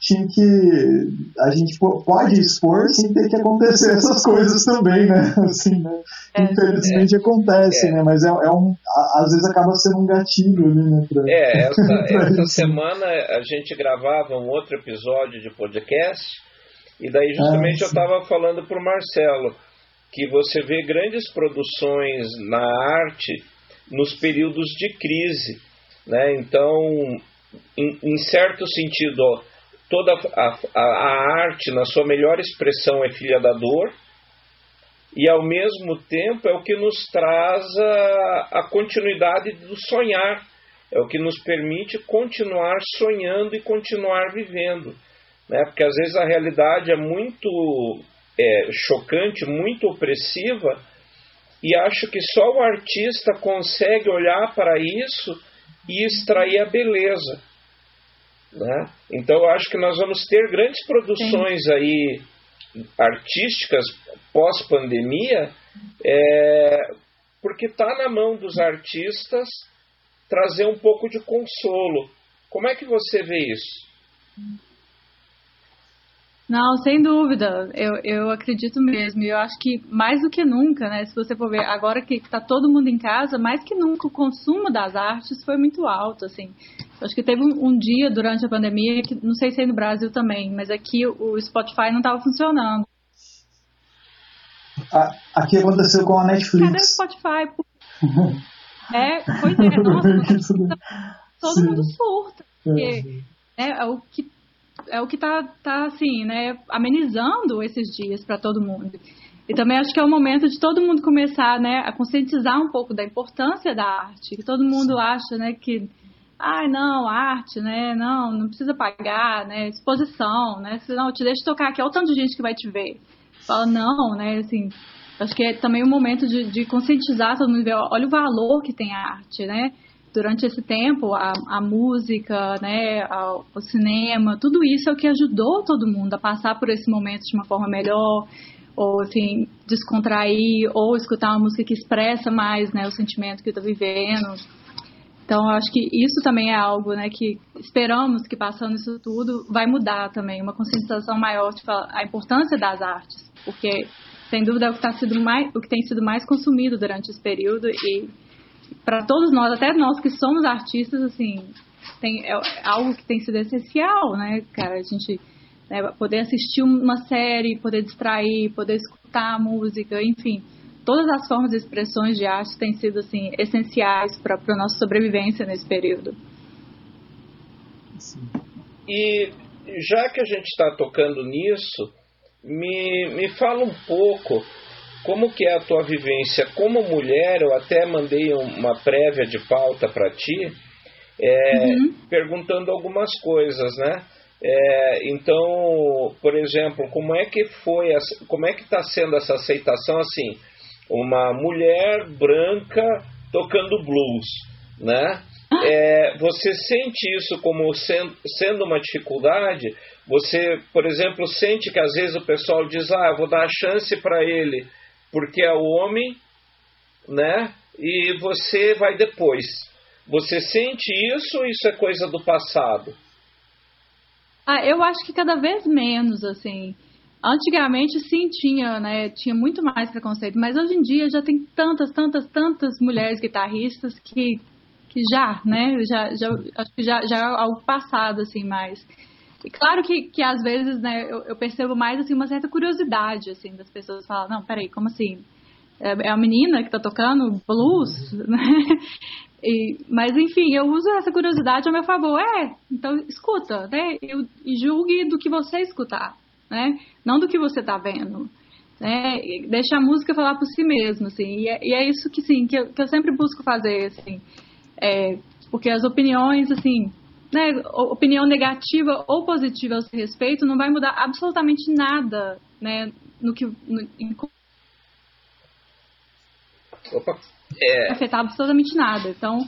tinha que a gente pode expor sem ter que acontecer essas coisas também, né? Assim, né? É, Infelizmente é, acontece, é. né? Mas é, é, um, às vezes acaba sendo um gatilho ali, né? Pra, é, essa, essa semana a gente gravava um outro episódio de podcast e daí justamente ah, eu estava falando para o Marcelo que você vê grandes produções na arte nos períodos de crise, né? Então, em, em certo sentido, toda a, a, a, arte na sua melhor expressão é filha da dor e ao mesmo tempo é o que nos traz a, a continuidade do sonhar, é o que nos permite continuar sonhando e continuar vivendo né? porque às vezes a realidade é muito é, chocante, muito opressiva, e acho que só o artista consegue olhar para isso e extrair a beleza. Né? Então eu acho que nós vamos ter grandes produções Sim. aí artísticas pós-pandemia, é, porque está na mão dos artistas trazer um pouco de consolo. Como é que você vê isso? Não, sem dúvida. Eu, eu acredito mesmo. E eu acho que mais do que nunca, né? Se você for ver, agora que está todo mundo em casa, mais que nunca o consumo das artes foi muito alto, assim. Eu acho que teve um, um dia durante a pandemia, que não sei se é no Brasil também, mas aqui o Spotify não estava funcionando. Aqui aconteceu com a Netflix. Cadê o Spotify? é, pois é, nossa, todo Sim. mundo surta. Porque é, é o que é o que está tá, assim, né, amenizando esses dias para todo mundo. E também acho que é o momento de todo mundo começar, né, a conscientizar um pouco da importância da arte. Que todo mundo acha, né, que ai, não, arte, né, não, não precisa pagar, né, exposição, né, se não, te deixa tocar aqui, olha o tanto de gente que vai te ver. Fala, não, né, assim, acho que é também o momento de, de conscientizar todo mundo, ver, olha o valor que tem a arte, né, durante esse tempo, a, a música, né, a, o cinema, tudo isso é o que ajudou todo mundo a passar por esse momento de uma forma melhor, ou enfim, descontrair, ou escutar uma música que expressa mais né, o sentimento que está vivendo. Então, acho que isso também é algo né, que esperamos que passando isso tudo vai mudar também, uma conscientização maior de a importância das artes, porque sem dúvida é o que, tá sido mais, o que tem sido mais consumido durante esse período e para todos nós, até nós que somos artistas, assim, tem, é algo que tem sido essencial, né, cara? A gente né, poder assistir uma série, poder distrair, poder escutar música, enfim. Todas as formas de expressões de arte têm sido, assim, essenciais para a nossa sobrevivência nesse período. E já que a gente está tocando nisso, me, me fala um pouco como que é a tua vivência como mulher? Eu até mandei uma prévia de pauta para ti, é, uhum. perguntando algumas coisas, né? É, então, por exemplo, como é que foi, como é que está sendo essa aceitação assim? Uma mulher branca tocando blues, né? É, você sente isso como sendo, sendo uma dificuldade? Você, por exemplo, sente que às vezes o pessoal diz, ah, vou dar a chance para ele porque é o homem, né? E você vai depois. Você sente isso ou isso é coisa do passado? Ah, eu acho que cada vez menos, assim. Antigamente sim tinha, né? Tinha muito mais preconceito, mas hoje em dia já tem tantas, tantas, tantas mulheres guitarristas que, que já, né? Já, já acho que já, já é algo passado, assim, mais. E claro que, que às vezes, né, eu, eu, percebo mais, assim, uma certa curiosidade, assim, das pessoas falam, não, peraí, como assim? É, é a menina que tá tocando blues, uhum. né? E, mas, enfim, eu uso essa curiosidade ao meu favor. É, então escuta, né? E julgue do que você escutar, né? Não do que você tá vendo. né? Deixa a música falar por si mesmo, assim. E é, e é isso que, sim, que eu, que eu, sempre busco fazer, assim. É, porque as opiniões, assim, né, opinião negativa ou positiva seu respeito não vai mudar absolutamente nada, né, no que no, em... Opa. É... afetar absolutamente nada. Então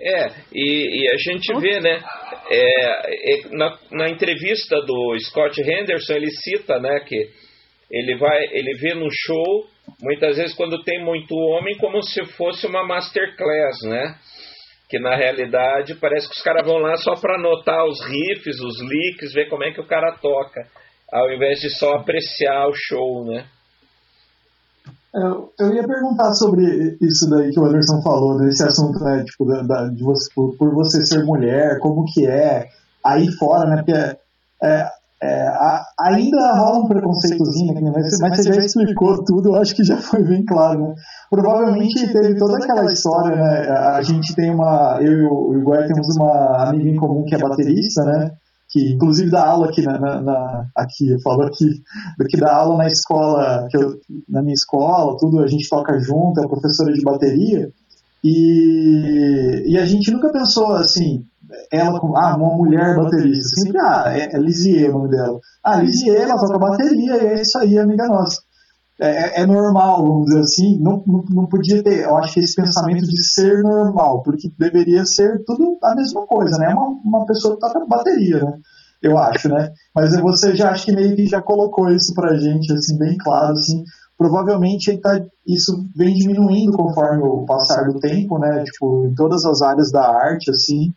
é, e, e a gente vê, né, é, é, na, na entrevista do Scott Henderson, ele cita, né, que ele vai, ele vê no show, muitas vezes quando tem muito homem, como se fosse uma masterclass, né? Que na realidade parece que os caras vão lá só para anotar os riffs, os licks, ver como é que o cara toca, ao invés de só apreciar o show, né? Eu, eu ia perguntar sobre isso daí que o Anderson falou, desse assunto, né, tipo, da, da, de você, por, por, você ser mulher, como que é aí fora, né, porque é, é, a, ainda rola um preconceitozinho, né, mas, mas, você já explicou tudo, eu acho que já foi bem claro, né. Provavelmente teve toda aquela história, né, a gente tem uma, eu e o Iguai temos uma amiga em comum que é baterista, né, que inclusive dá aula aqui na, na, na, aqui eu falo aqui que dá aula na escola que eu, na minha escola tudo a gente toca junto é professora de bateria. E, e a gente nunca pensou assim ela com ah uma mulher baterista sempre ah é, é Lisier o nome dela ah Lisier ela toca bateria e é isso aí amiga nossa é, é, normal, vamos dizer assim, não, não, não, podia ter, eu acho que esse pensamento de ser normal, porque deveria ser tudo a mesma coisa, né? Uma, uma pessoa que toca bateria, né? Eu acho, né? Mas você já acho que meio que já colocou isso pra gente, assim, bem claro, assim. Provavelmente tá, isso vem diminuindo conforme o passar do tempo, né? Tipo, em todas as áreas da arte, assim.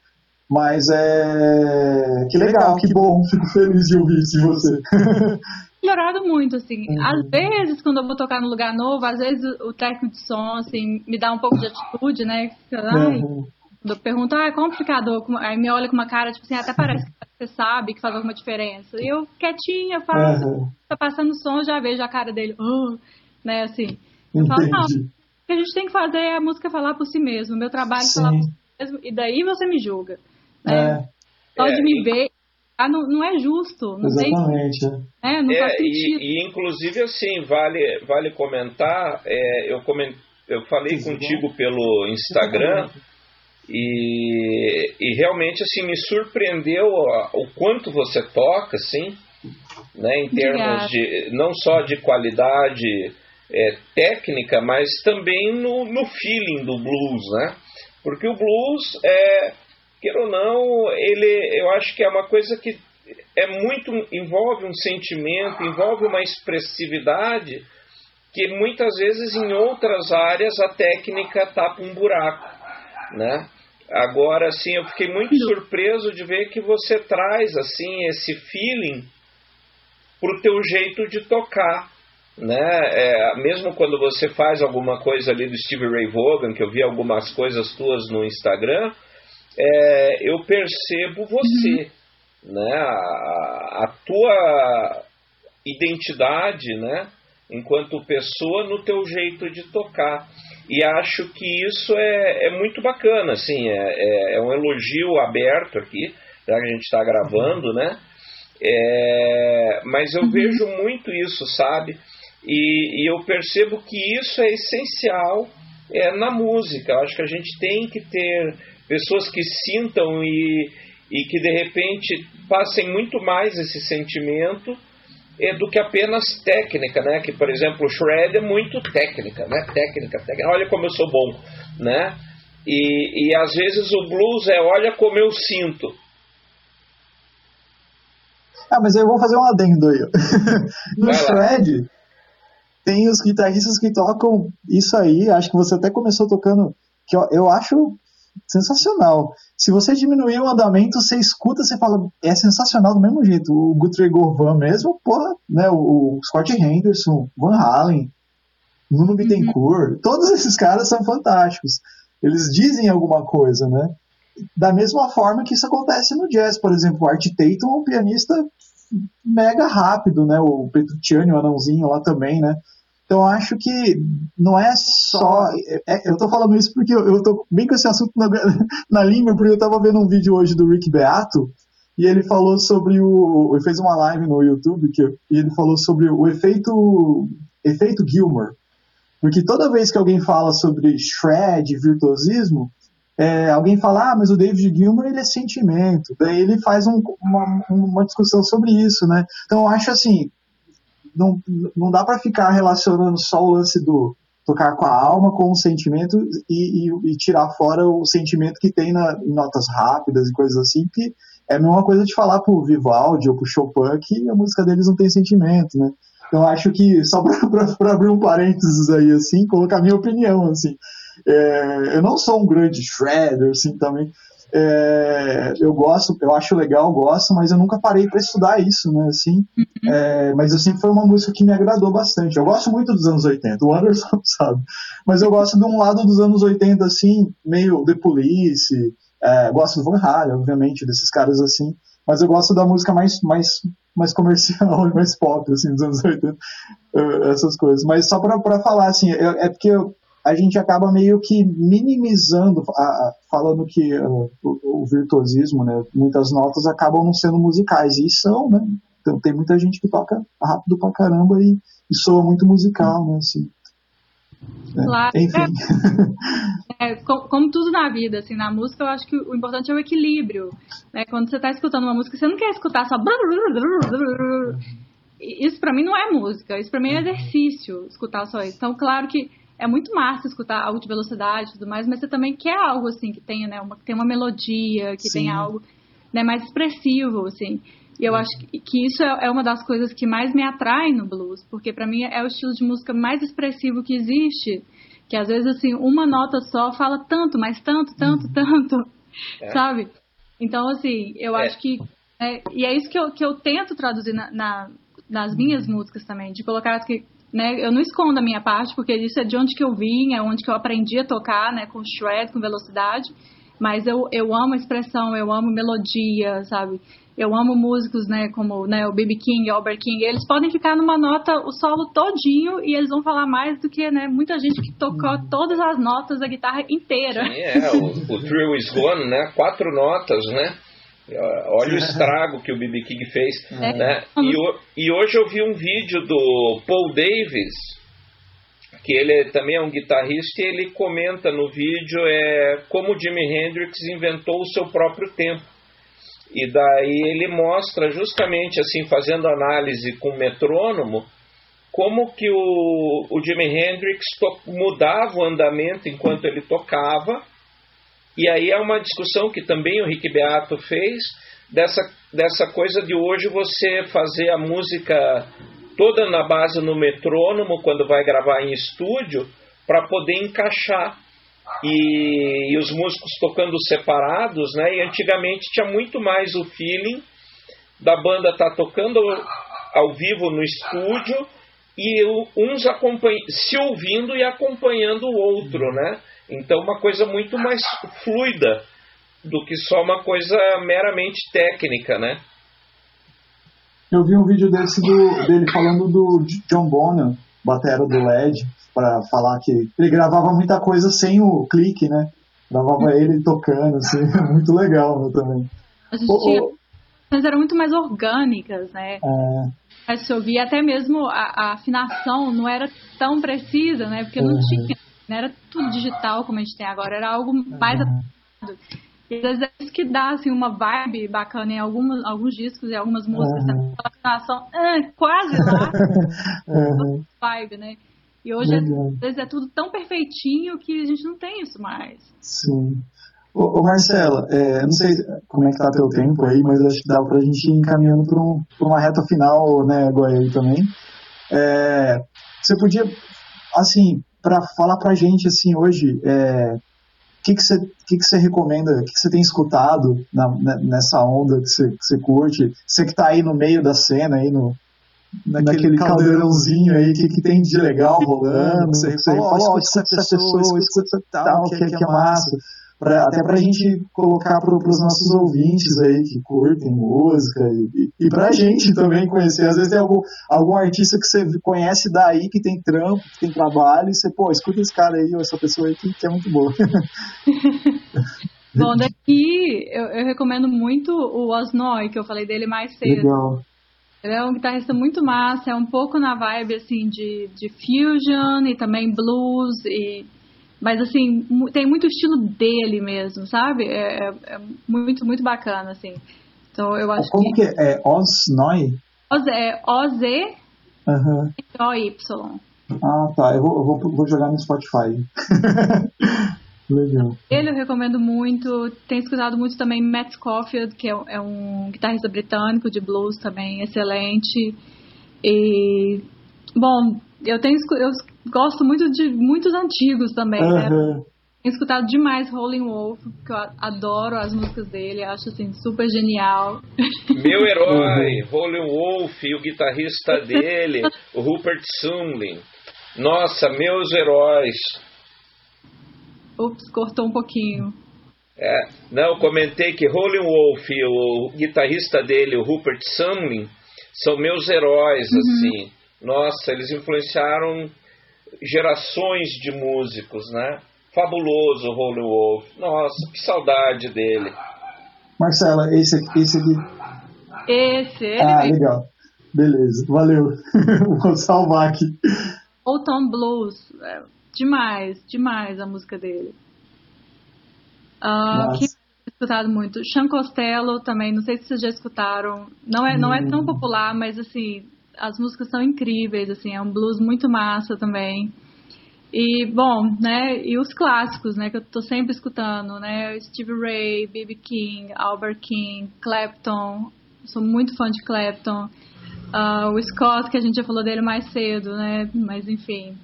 Mas é. Que legal, que bom, fico feliz de ouvir isso de você. melhorado muito, assim. Uhum. Às vezes, quando eu vou tocar no lugar novo, às vezes o técnico de som, assim, me dá um pouco de atitude, né? Ai, uhum. Eu pergunto, ah, é complicado. Aí me olha com uma cara, tipo assim, até parece que você sabe que faz alguma diferença. E eu, quietinha, falo, uhum. tá passando som, já vejo a cara dele, oh, né, assim. Eu falo, não, o que a gente tem que fazer é a música falar por si mesmo, o meu trabalho é falar por si mesmo, e daí você me julga. Né? É. Só de me ver ah, não, não é justo. Não Exatamente. Tem, é, não é, faz sentido. E, e, inclusive, assim, vale, vale comentar, é, eu, coment, eu falei Sim, contigo bom. pelo Instagram e, e realmente, assim, me surpreendeu o quanto você toca, assim, né, em termos de, não só de qualidade é, técnica, mas também no, no feeling do blues, né? Porque o blues é queira ou não, ele, eu acho que é uma coisa que é muito envolve um sentimento, envolve uma expressividade que muitas vezes em outras áreas a técnica tapa um buraco, né? Agora, assim, eu fiquei muito surpreso de ver que você traz assim esse feeling pro teu jeito de tocar, né? É, mesmo quando você faz alguma coisa ali do Steve Ray Vaughan, que eu vi algumas coisas tuas no Instagram, é, eu percebo você, uhum. né? A, a, tua identidade, né? Enquanto pessoa no teu jeito de tocar. E acho que isso é, é muito bacana, assim, é, é, é um elogio aberto aqui, já que a gente está gravando, né? É, mas eu uhum. vejo muito isso, sabe? E, e, eu percebo que isso é essencial é, na música. Eu acho que a gente tem que ter pessoas que sintam e, e que de repente passem muito mais esse sentimento é, do que apenas técnica, né? Que por exemplo o shred é muito técnica, né? Técnica, técnica. Olha como eu sou bom, né? E, e às vezes o blues é olha como eu sinto. Ah, mas eu vou fazer um adendo aí. no shred tem os guitarristas que tocam isso aí. Acho que você até começou tocando que eu, eu acho sensacional. Se você diminuir o andamento, você escuta, você fala, é sensacional do mesmo jeito. O Guthrie Govan mesmo, porra, né? O, Scott Henderson, Van Halen, Nuno Bittencourt, uhum. todos esses caras são fantásticos. Eles dizem alguma coisa, né? Da mesma forma que isso acontece no jazz, por exemplo, o Art Tatum é um pianista mega rápido, né? O Petrucciani, o anãozinho lá também, né? Então acho que não é só. É, eu estou falando isso porque eu, estou bem com esse assunto na, na língua, porque eu estava vendo um vídeo hoje do Rick Beato, e ele falou sobre o. Ele fez uma live no YouTube que, e ele falou sobre o efeito, efeito Gilmore. Porque toda vez que alguém fala sobre shred, virtuosismo, é, alguém fala, ah, mas o David Gilmour ele é sentimento. Daí ele faz um, uma, uma discussão sobre isso, né? Então eu acho assim, não, não dá para ficar relacionando só o lance do tocar com a alma com o sentimento e, e, e tirar fora o sentimento que tem na, em notas rápidas e coisas assim, que é a mesma coisa de falar pro Vivaldi ou pro Chopin que a música deles não tem sentimento, né? Então acho que, só para abrir um parênteses aí, assim, colocar minha opinião, assim, é, eu não sou um grande shredder, assim, também, é, eu gosto, eu acho legal, gosto, mas eu nunca parei para estudar isso, né, assim, uhum. é, mas sempre foi uma música que me agradou bastante, eu gosto muito dos anos 80, o Anderson sabe, mas eu gosto de um lado dos anos 80, assim, meio The Police, é, gosto do Van Halen, obviamente, desses caras assim, mas eu gosto da música mais, mais, mais comercial e mais pop, assim, dos anos 80, uh, essas coisas. Mas só para falar, assim, é, é porque eu, a gente acaba meio que minimizando, a, a, falando que o, o, virtuosismo, né, muitas notas acabam não sendo musicais, e são, né? Então, tem muita gente que toca rápido pra caramba e, e soa muito musical, né, assim. É, claro. Enfim. É, é, como tudo na vida, assim, na música eu acho que o importante é o equilíbrio. Né? Quando você está escutando uma música, você não quer escutar só. Isso para mim não é música, isso para mim é exercício, escutar só isso. Então, claro que é muito massa escutar algo de velocidade e tudo mais, mas você também quer algo assim que tenha, né, uma, que tenha uma melodia, que Sim. tenha algo né, mais expressivo, assim. E eu acho que isso é, é uma das coisas que mais me atrai no blues, porque para mim é o estilo de música mais expressivo que existe, que às vezes assim, uma nota só fala tanto, mas tanto, tanto, uhum. tanto, é. sabe? Então assim, eu é. acho que é, e é isso que eu, que eu tento traduzir na, na, nas minhas músicas também, de colocar que né, eu não escondo a minha parte, porque isso é de onde que eu vim, é onde que eu aprendi a tocar, né, com shred, com velocidade, mas eu, eu amo a expressão, eu amo melodia, sabe? Eu amo músicos, né, como né, o B.B. King, Albert King, eles podem ficar numa nota o solo todinho e eles vão falar mais do que, né, muita gente que tocou todas as notas da guitarra inteira. Sim, é, o, o Thrill is Gone, né, quatro notas, né, Olha o estrago que o B.B. King fez. É. Né? E, e, hoje eu vi um vídeo do Paul Davis, que ele também é um guitarrista, e ele comenta no vídeo é, como o Jimi Hendrix inventou o seu próprio tempo. E daí ele mostra justamente assim, fazendo análise com metrônomo, como que o, o Jimi Hendrix mudava o andamento enquanto ele tocava. E aí é uma discussão que também o Rick Beato fez, dessa, dessa coisa de hoje você fazer a música toda na base no metrônomo, quando vai gravar em estúdio, para poder encaixar e, e, os músicos tocando separados, né? E antigamente tinha muito mais o feeling da banda estar tá tocando ao vivo no estúdio e uns se ouvindo e acompanhando o outro, né? Então uma coisa muito mais fluida do que só uma coisa meramente técnica, né? Eu vi um vídeo desse do, dele falando do John Bonham, batera do LED, para falar que ele gravava muita coisa sem o clique, né? Gravava ele tocando, assim, muito legal né, também. A gente tinha... Mas eram muito mais orgânicas, né? É. Se ouvia até mesmo a, a, afinação não era tão precisa, né? Porque não uhum. tinha, não era tudo digital como a gente tem agora, era algo mais uhum. E às vezes é isso que dá assim, uma vibe bacana em alguns, alguns discos e algumas músicas, uhum. afinação ah, quase lá, uhum. vibe, né? E hoje, às vezes, é tudo tão perfeitinho que a gente não tem isso mais. Sim. Ô, ô Marcela, é, não sei como é que tá teu tempo aí, mas acho que dá pra gente ir encaminhando pra, um, pra uma reta final, né, Goiânia também. É, você podia, assim, para falar pra gente, assim, hoje, é, o que, que, você, que, que você recomenda, o que, que você tem escutado na, nessa onda que você, que você curte? Você que está aí no meio da cena, aí no, naquele, caldeirãozinho aí, o que, que tem de legal rolando, você, você fala, ó, escuta essa pessoa, escuta tal, que, que é massa. Pra, até pra gente colocar para os nossos ouvintes aí que curtem música e, e pra gente também conhecer. Às vezes tem algum, algum artista que você conhece daí, que tem trampo, que tem trabalho, e você, pô, escuta esse cara aí, ou essa pessoa aí que, que é muito boa. Bom, daqui eu, eu, recomendo muito o Osnoy, que eu falei dele mais cedo. Legal. Ele é um guitarrista muito massa, é um pouco na vibe assim de, de fusion e também blues e mas assim tem muito estilo dele mesmo, sabe? É, é, é muito muito bacana assim. Então eu acho Como que, que é? Osnoy? Oz é O Z uhum. O Y. Ah, tá. Eu vou, eu vou, vou jogar no Spotify. Legal. Ele eu recomendo muito. Tenho escutado muito também Matt Caulfield, que é, é um guitarrista britânico de blues também, excelente. E, bom, eu tenho eu gosto muito de muitos antigos também, uhum. né? Tenho escutado demais Rolling Wolf, porque eu adoro as músicas dele, acho assim super genial. Meu herói, uhum. Rolling Wolf e o guitarrista dele, o Rupert Sumlin. Nossa, meus heróis. Ups, cortou um pouquinho. É, não, comentei que Rolling Wolf e o guitarrista dele, o Rupert Sumlin, são meus heróis, uhum. assim. Nossa, eles influenciaram gerações de músicos, né? Fabuloso o Rolling Wolf. Nossa, que saudade dele. Marcela, esse aqui. Esse, aqui... esse Ah, legal. Beleza, valeu. Vou salvar aqui. Old Town Blues. É, demais, demais a música dele. Uh, que escutado muito. Sean Costello também, não sei se vocês já escutaram. Não é, não é tão hum. popular, mas assim, as músicas são incríveis, assim, é um blues muito massa também. E, bom, né, e os clássicos, né, que eu tô sempre escutando, né, Steve Ray, B.B. King, Albert King, Clapton, sou muito fã de Clapton. Uh, o Scott, que a gente já falou dele mais cedo, né? Mas enfim,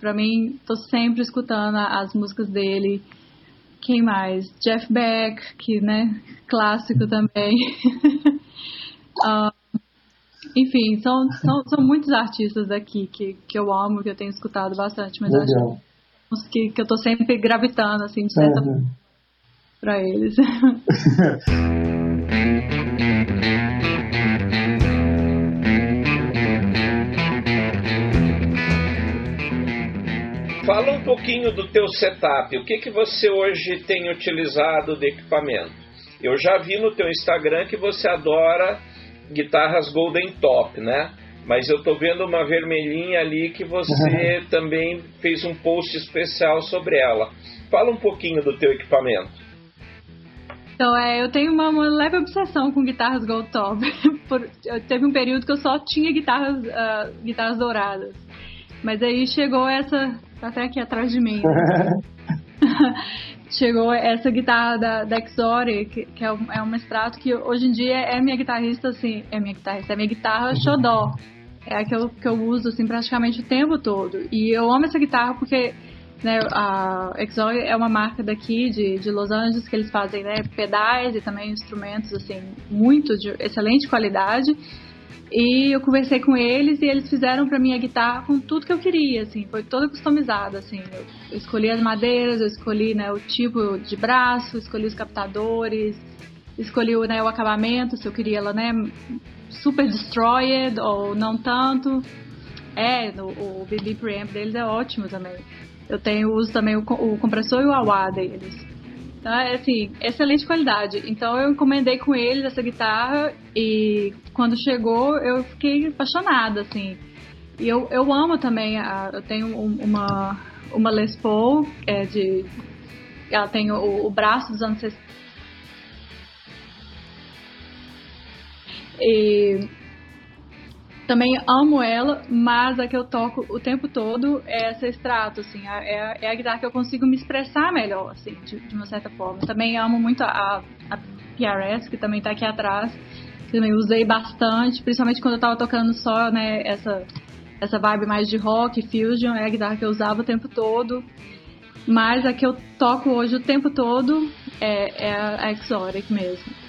pra mim, tô sempre escutando as músicas dele. Quem mais? Jeff Beck, que, né? Clássico também. uh, enfim, são, são, são muitos artistas aqui que, que eu amo, que eu tenho escutado bastante, mas Legal. acho que, que eu tô sempre gravitando, assim, de certa uhum. forma, pra eles. Fala um pouquinho do teu setup. O que, que você hoje tem utilizado de equipamento? Eu já vi no teu Instagram que você adora guitarras Golden Top, né? Mas eu tô vendo uma vermelhinha ali que você uhum. também fez um post especial sobre ela. Fala um pouquinho do teu equipamento. Então, é, eu tenho uma, uma leve obsessão com guitarras Gold Top. Por, teve um período que eu só tinha guitarras, uh, guitarras douradas. Mas aí chegou essa tá até aqui atrás de mim. Chegou essa guitarra da, da Exotic, que, que é, um, é uma extrato que hoje em dia é minha guitarrista, assim, é minha guitarrista, é minha guitarra uhum. xodó. É a que eu, que eu uso, assim, praticamente o tempo todo. E eu amo essa guitarra porque né, a Exotic é uma marca daqui de, de Los Angeles que eles fazem né, pedais e também instrumentos assim muito de excelente qualidade e eu conversei com eles e eles fizeram para mim a guitarra com tudo que eu queria, assim, foi toda customizada, assim. Eu, escolhi as madeiras, eu escolhi, né, o tipo de braço, escolhi os captadores, escolhi né, o acabamento, se eu queria ela, né, super destroyed ou não tanto. É, o, o BB preamp deles é ótimo também. Eu tenho uso também o, o compressor e o AWA deles. Então, é assim, excelente qualidade. Então eu encomendei com eles essa guitarra e quando chegou eu fiquei apaixonada, assim. E eu, eu amo também, a, eu tenho uma, uma Les Paul, é de, ela tem o, o braço dos anos 60. E também amo ela, mas a que eu toco o tempo todo é essa extrato, assim, é, a, é a guitarra que eu consigo me expressar melhor, assim, de, de uma certa forma. Também amo muito a, a PRS, que também está aqui atrás, que também usei bastante, principalmente quando eu estava tocando só, né, essa, essa vibe mais de rock, fusion, é a guitarra que eu usava o tempo todo. Mas a que eu toco hoje o tempo todo é, é a Exotic mesmo.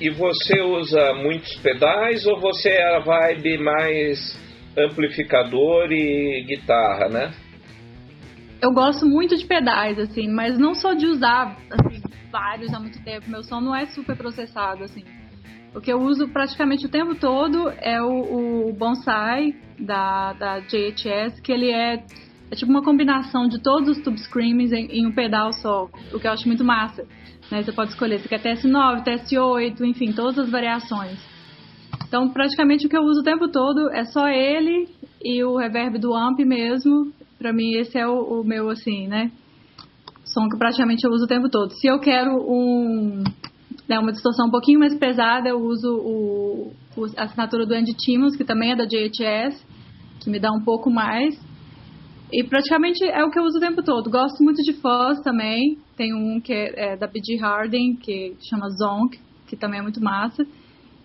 E você usa muitos pedais ou você é a vibe mais amplificador e guitarra, né? Eu gosto muito de pedais, assim, mas não só de usar assim, vários há muito tempo. Meu som não é super processado, assim. O que eu uso praticamente o tempo todo é o, o bonsai da, da JHS, que ele é é tipo uma combinação de todos os tube screamings em, em, um pedal só, o que eu acho muito massa. Né? Você pode escolher se quer TS9, TS8, enfim, todas as variações. Então, praticamente o que eu uso o tempo todo é só ele e o reverb do amp mesmo. Pra mim, esse é o, o meu, assim, né? Som que praticamente eu uso o tempo todo. Se eu quero um, né, uma distorção um pouquinho mais pesada, eu uso o, o, a assinatura do Andy Timmons, que também é da JHS, que me dá um pouco mais. E praticamente é o que eu uso o tempo todo. Gosto muito de fuzz também. Tem um que é, é da BG Harding, que chama Zonk, que também é muito massa.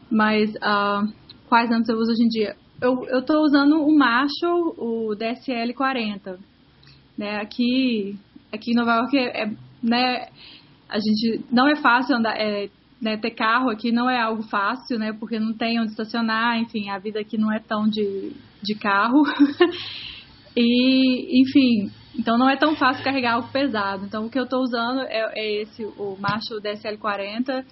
Mas uh, quais antes eu uso hoje em dia? Eu estou usando o Marshall, o DSL 40. Né? Aqui, aqui em Nova York, é, é, né, a gente não é fácil andar, é, né, ter carro aqui não é algo fácil, né? Porque não tem onde estacionar, enfim, a vida aqui não é tão de, de carro. e, enfim, então não é tão fácil carregar algo pesado. Então o que eu estou usando é, é, esse, o Marshall DSL40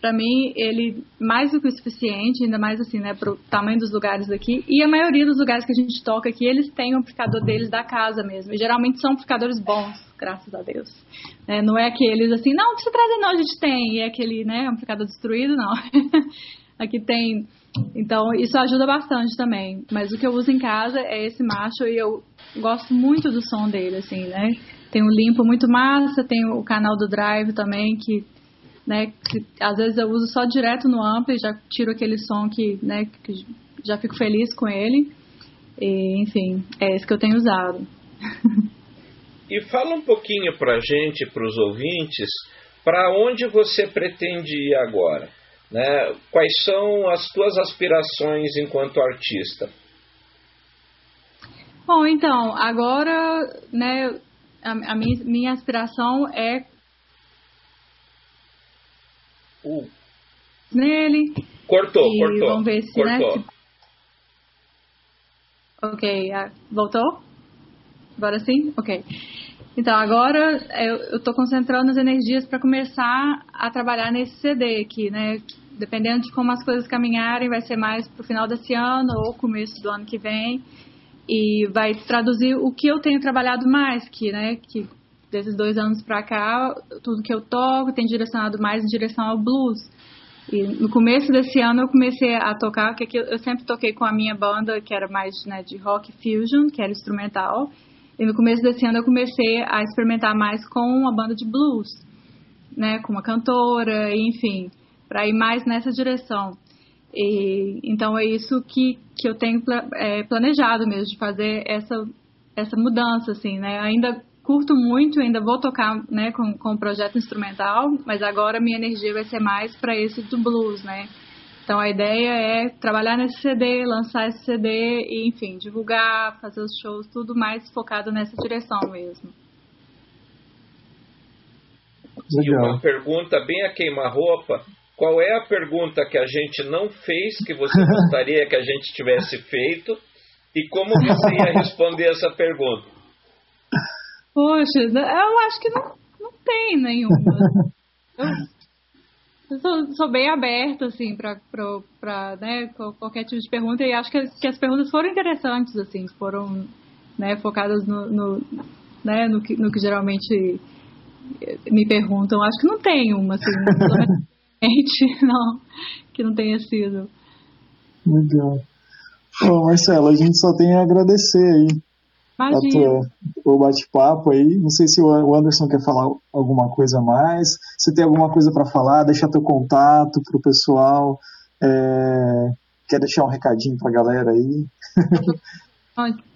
para mim, ele mais do que o suficiente, ainda mais assim, né, pro tamanho dos lugares aqui. E a maioria dos lugares que a gente toca aqui, eles têm o um amplificador deles da casa mesmo. E geralmente são amplificadores bons, graças a Deus. É, não é aqueles assim, não, precisa trazer não, a gente tem. E é aquele, né, amplificador destruído, não. aqui tem. Então, isso ajuda bastante também. Mas o que eu uso em casa é esse macho e eu gosto muito do som dele, assim, né? Tem um limpo muito massa, tem o canal do drive também, que né? Que, às vezes eu uso só direto no ampli, já tiro aquele som que, né, que já fico feliz com ele. E, enfim, é esse que eu tenho usado. e fala um pouquinho pra gente, para os ouvintes, para onde você pretende ir agora? Né? Quais são as tuas aspirações enquanto artista? Bom, então, agora, né, a, a minha, minha aspiração é Uh. Nele. Cortou, e cortou. Vamos ver se, cortou. né? Se... Ok, ah, voltou? Agora sim? Ok. Então, agora eu estou concentrando as energias para começar a trabalhar nesse CD aqui, né? Dependendo de como as coisas caminharem, vai ser mais para o final desse ano ou começo do ano que vem. E vai traduzir o que eu tenho trabalhado mais, que, né? Que desses dois anos pra cá, tudo que eu toco tem direcionado mais em direção ao blues. E no começo desse ano eu comecei a tocar, que eu sempre toquei com a minha banda, que era mais né, de rock fusion, que era instrumental. E no começo desse ano eu comecei a experimentar mais com uma banda de blues, né, com uma cantora, enfim, para ir mais nessa direção. E, então é isso que, que eu tenho é, planejado mesmo, de fazer essa, essa mudança, assim, né? Ainda curto muito, ainda vou tocar né, com, com o projeto instrumental, mas agora minha energia vai ser mais para esse do blues, né? Então a ideia é trabalhar nesse CD, lançar esse CD e, enfim, divulgar, fazer os shows, tudo mais focado nessa direção mesmo. E uma pergunta bem a queima-roupa. Qual é a pergunta que a gente não fez que você gostaria que a gente tivesse feito? E como você ia responder essa pergunta? Poxa, eu acho que não, não tem nenhuma. eu, eu sou, sou, bem aberta, assim, pra né, qualquer tipo de pergunta. E acho que, que as perguntas foram interessantes, assim, foram né, focadas no, no, né, no, que, no que geralmente me perguntam. Acho que não tem uma, assim, não, que não tenha sido. Legal. Bom, Marcelo, a gente só tem a agradecer aí Imagina. o bate-papo aí. Não sei se o Anderson quer falar alguma coisa a mais. Se tem alguma coisa para falar, deixa teu contato pro pessoal. É... Quer deixar um recadinho pra galera aí?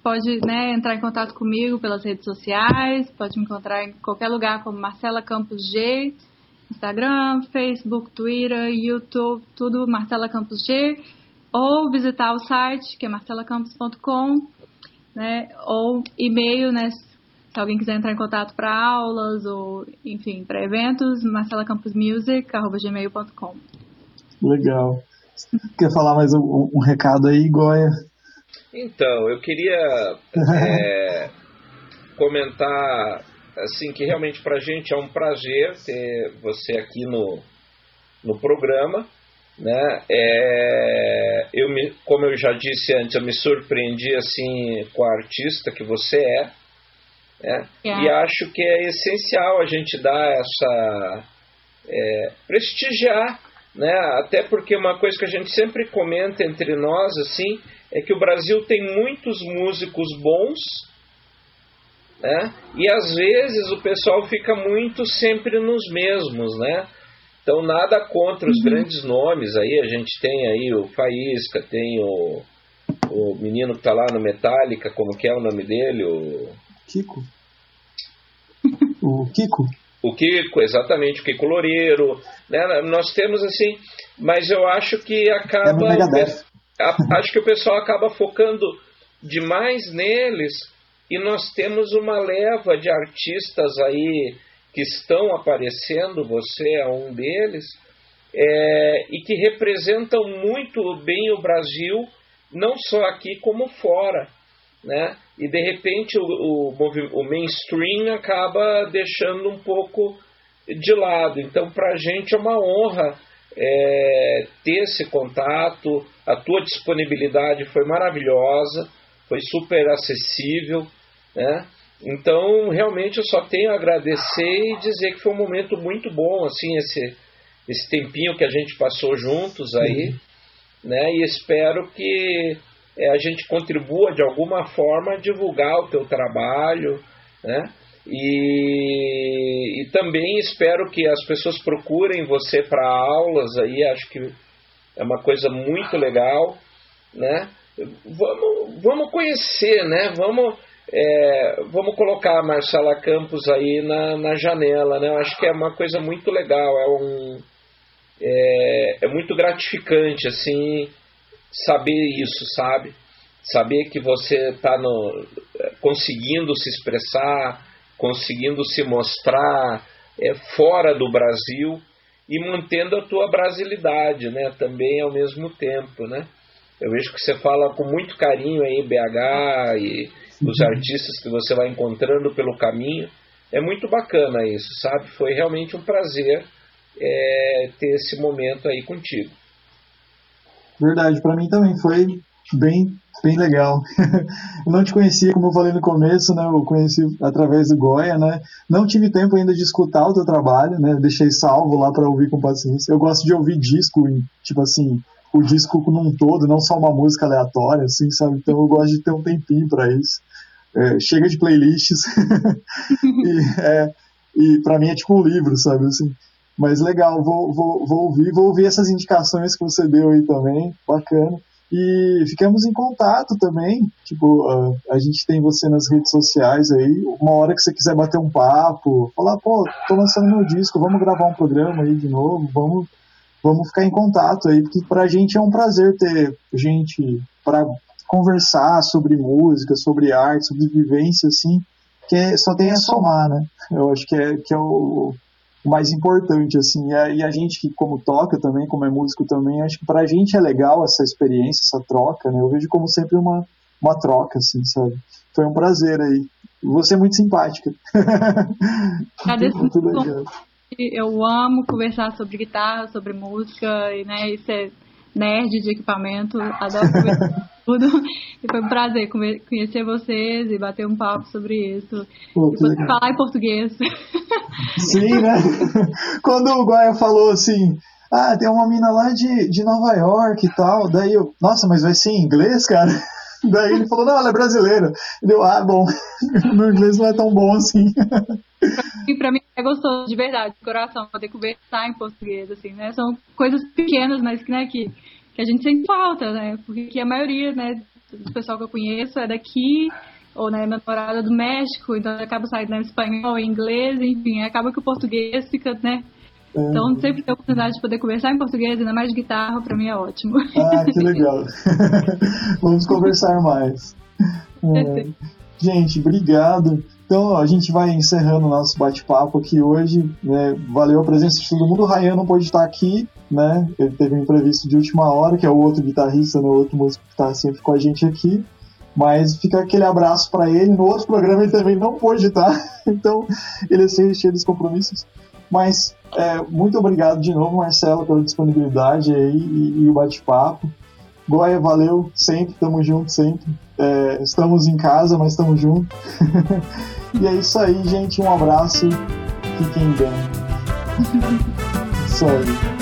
Pode né, entrar em contato comigo pelas redes sociais, pode me encontrar em qualquer lugar como Marcela Campos G, Instagram, Facebook, Twitter, YouTube, tudo Marcela Campos G, ou visitar o site que é marcelacampos.com né? Ou e-mail, né? Se alguém quiser entrar em contato para aulas ou, enfim, para eventos, marcelacamposmusic.gmail.com Legal. Quer falar mais um, um, recado aí, Goya? Então, eu queria é, comentar assim que realmente para a gente é um prazer ter você aqui no, no programa. Né? É, eu me, como eu já disse antes, eu me surpreendi assim com a artista que você é, É. E acho que é essencial a gente dar essa. É, prestigiar, né? até porque uma coisa que a gente sempre comenta entre nós assim é que o Brasil tem muitos músicos bons, né? e às vezes o pessoal fica muito sempre nos mesmos, né? Então nada contra os uhum. grandes nomes aí, a gente tem aí o Faísca, tem o, o menino que está lá no Metallica, como que é o nome dele? O Kiko. O Kiko? O Kiko, exatamente, o Kiko Loureiro. Né? Nós temos assim, mas eu acho que acaba. É acho que o pessoal acaba focando demais neles e nós temos uma leva de artistas aí que estão aparecendo, você é um deles, é, e que representam muito bem o Brasil, não só aqui como fora. Né? E de repente o, o, o mainstream acaba deixando um pouco de lado. Então, para a gente é uma honra é, ter esse contato. A tua disponibilidade foi maravilhosa, foi super acessível. Né? Então, realmente, eu só tenho a agradecer e dizer que foi um momento muito bom, assim, esse, esse tempinho que a gente passou juntos aí, né? E espero que é, a gente contribua de alguma forma a divulgar o teu trabalho, né? E, e também espero que as pessoas procurem você para aulas aí, acho que é uma coisa muito legal, né? Vamos, vamos conhecer, né? Vamos é, vamos colocar a Marcela Campos aí na, na janela, né? Eu acho que é uma coisa muito legal, é um é, é muito gratificante assim saber isso, sabe? Saber que você está conseguindo se expressar, conseguindo se mostrar é, fora do Brasil e mantendo a tua brasilidade, né? Também ao mesmo tempo, né? Eu vejo que você fala com muito carinho aí BH e os uhum. artistas que você vai encontrando pelo caminho. É muito bacana isso, sabe? Foi realmente um prazer é, ter esse momento aí contigo. Verdade, para mim também foi bem, bem legal. eu não te conhecia, como eu falei no começo, né? Eu conheci através do Goya, né? Não tive tempo ainda de escutar o teu trabalho, né? Deixei salvo lá para ouvir com paciência. Eu gosto de ouvir disco, tipo assim, o disco num todo, não só uma música aleatória, assim, sabe? Então eu gosto de ter um tempinho para isso. É, chega de playlists. e é, e para mim é tipo um livro, sabe? Assim, mas legal, vou, vou, vou ouvir, vou ouvir essas indicações que você deu aí também, bacana. E ficamos em contato também. Tipo, uh, a gente tem você nas redes sociais aí. Uma hora que você quiser bater um papo, falar, pô, tô lançando meu disco, vamos gravar um programa aí de novo, vamos vamos ficar em contato aí, porque para a gente é um prazer ter gente para conversar sobre música, sobre arte, sobre vivência, assim, que é, só tem a somar, né? Eu acho que é, que é o, o mais importante, assim, e a, e a, gente que como toca também, como é músico também, acho que para a gente é legal essa experiência, essa troca, né? Eu vejo como sempre uma, uma troca, assim, sabe? Foi um prazer aí. Você é muito simpática. Agradeço muito. Legal eu amo conversar sobre guitarra, sobre música, e né, isso é nerd de equipamento, adoro conversar tudo. E foi um prazer conhecer vocês e bater um papo sobre isso. Pô, e falar em português. Sim, né? Quando o Guaia falou assim, ah, tem uma mina lá de, de Nova York e tal, daí eu, nossa, mas vai ser em inglês, cara? Daí ele falou, não, ela é brasileira. Deu, ah, bom, meu inglês não é tão bom assim. E pra mim é gostoso, de verdade, de coração, poder conversar em português, assim, né? São coisas pequenas, mas que, né, que, que a gente sente falta, né? Porque a maioria, né, do pessoal que eu conheço é daqui, ou, né, minha namorada é do México, então acaba saindo em espanhol, inglês, enfim, acaba que o português fica, né, então, sempre ter a oportunidade de poder conversar em português, ainda mais de guitarra, para mim é ótimo. Ah, que legal. Vamos conversar mais. É. Gente, obrigado. Então, a gente vai encerrando o nosso bate-papo aqui hoje. Né? Valeu a presença de todo mundo. O Ryan não pôde estar aqui, né? Ele teve um imprevisto de última hora, que é o outro guitarrista, né? o outro músico que está sempre com a gente aqui. Mas fica aquele abraço para ele. No outro programa ele também não pôde estar, então ele é cheio dos compromissos. Mas é, muito obrigado de novo, Marcelo, pela disponibilidade aí e, e o bate-papo. Goya, valeu, sempre, tamo junto, sempre. É, estamos em casa, mas estamos juntos. e é isso aí, gente. Um abraço. Fiquem bem. isso aí.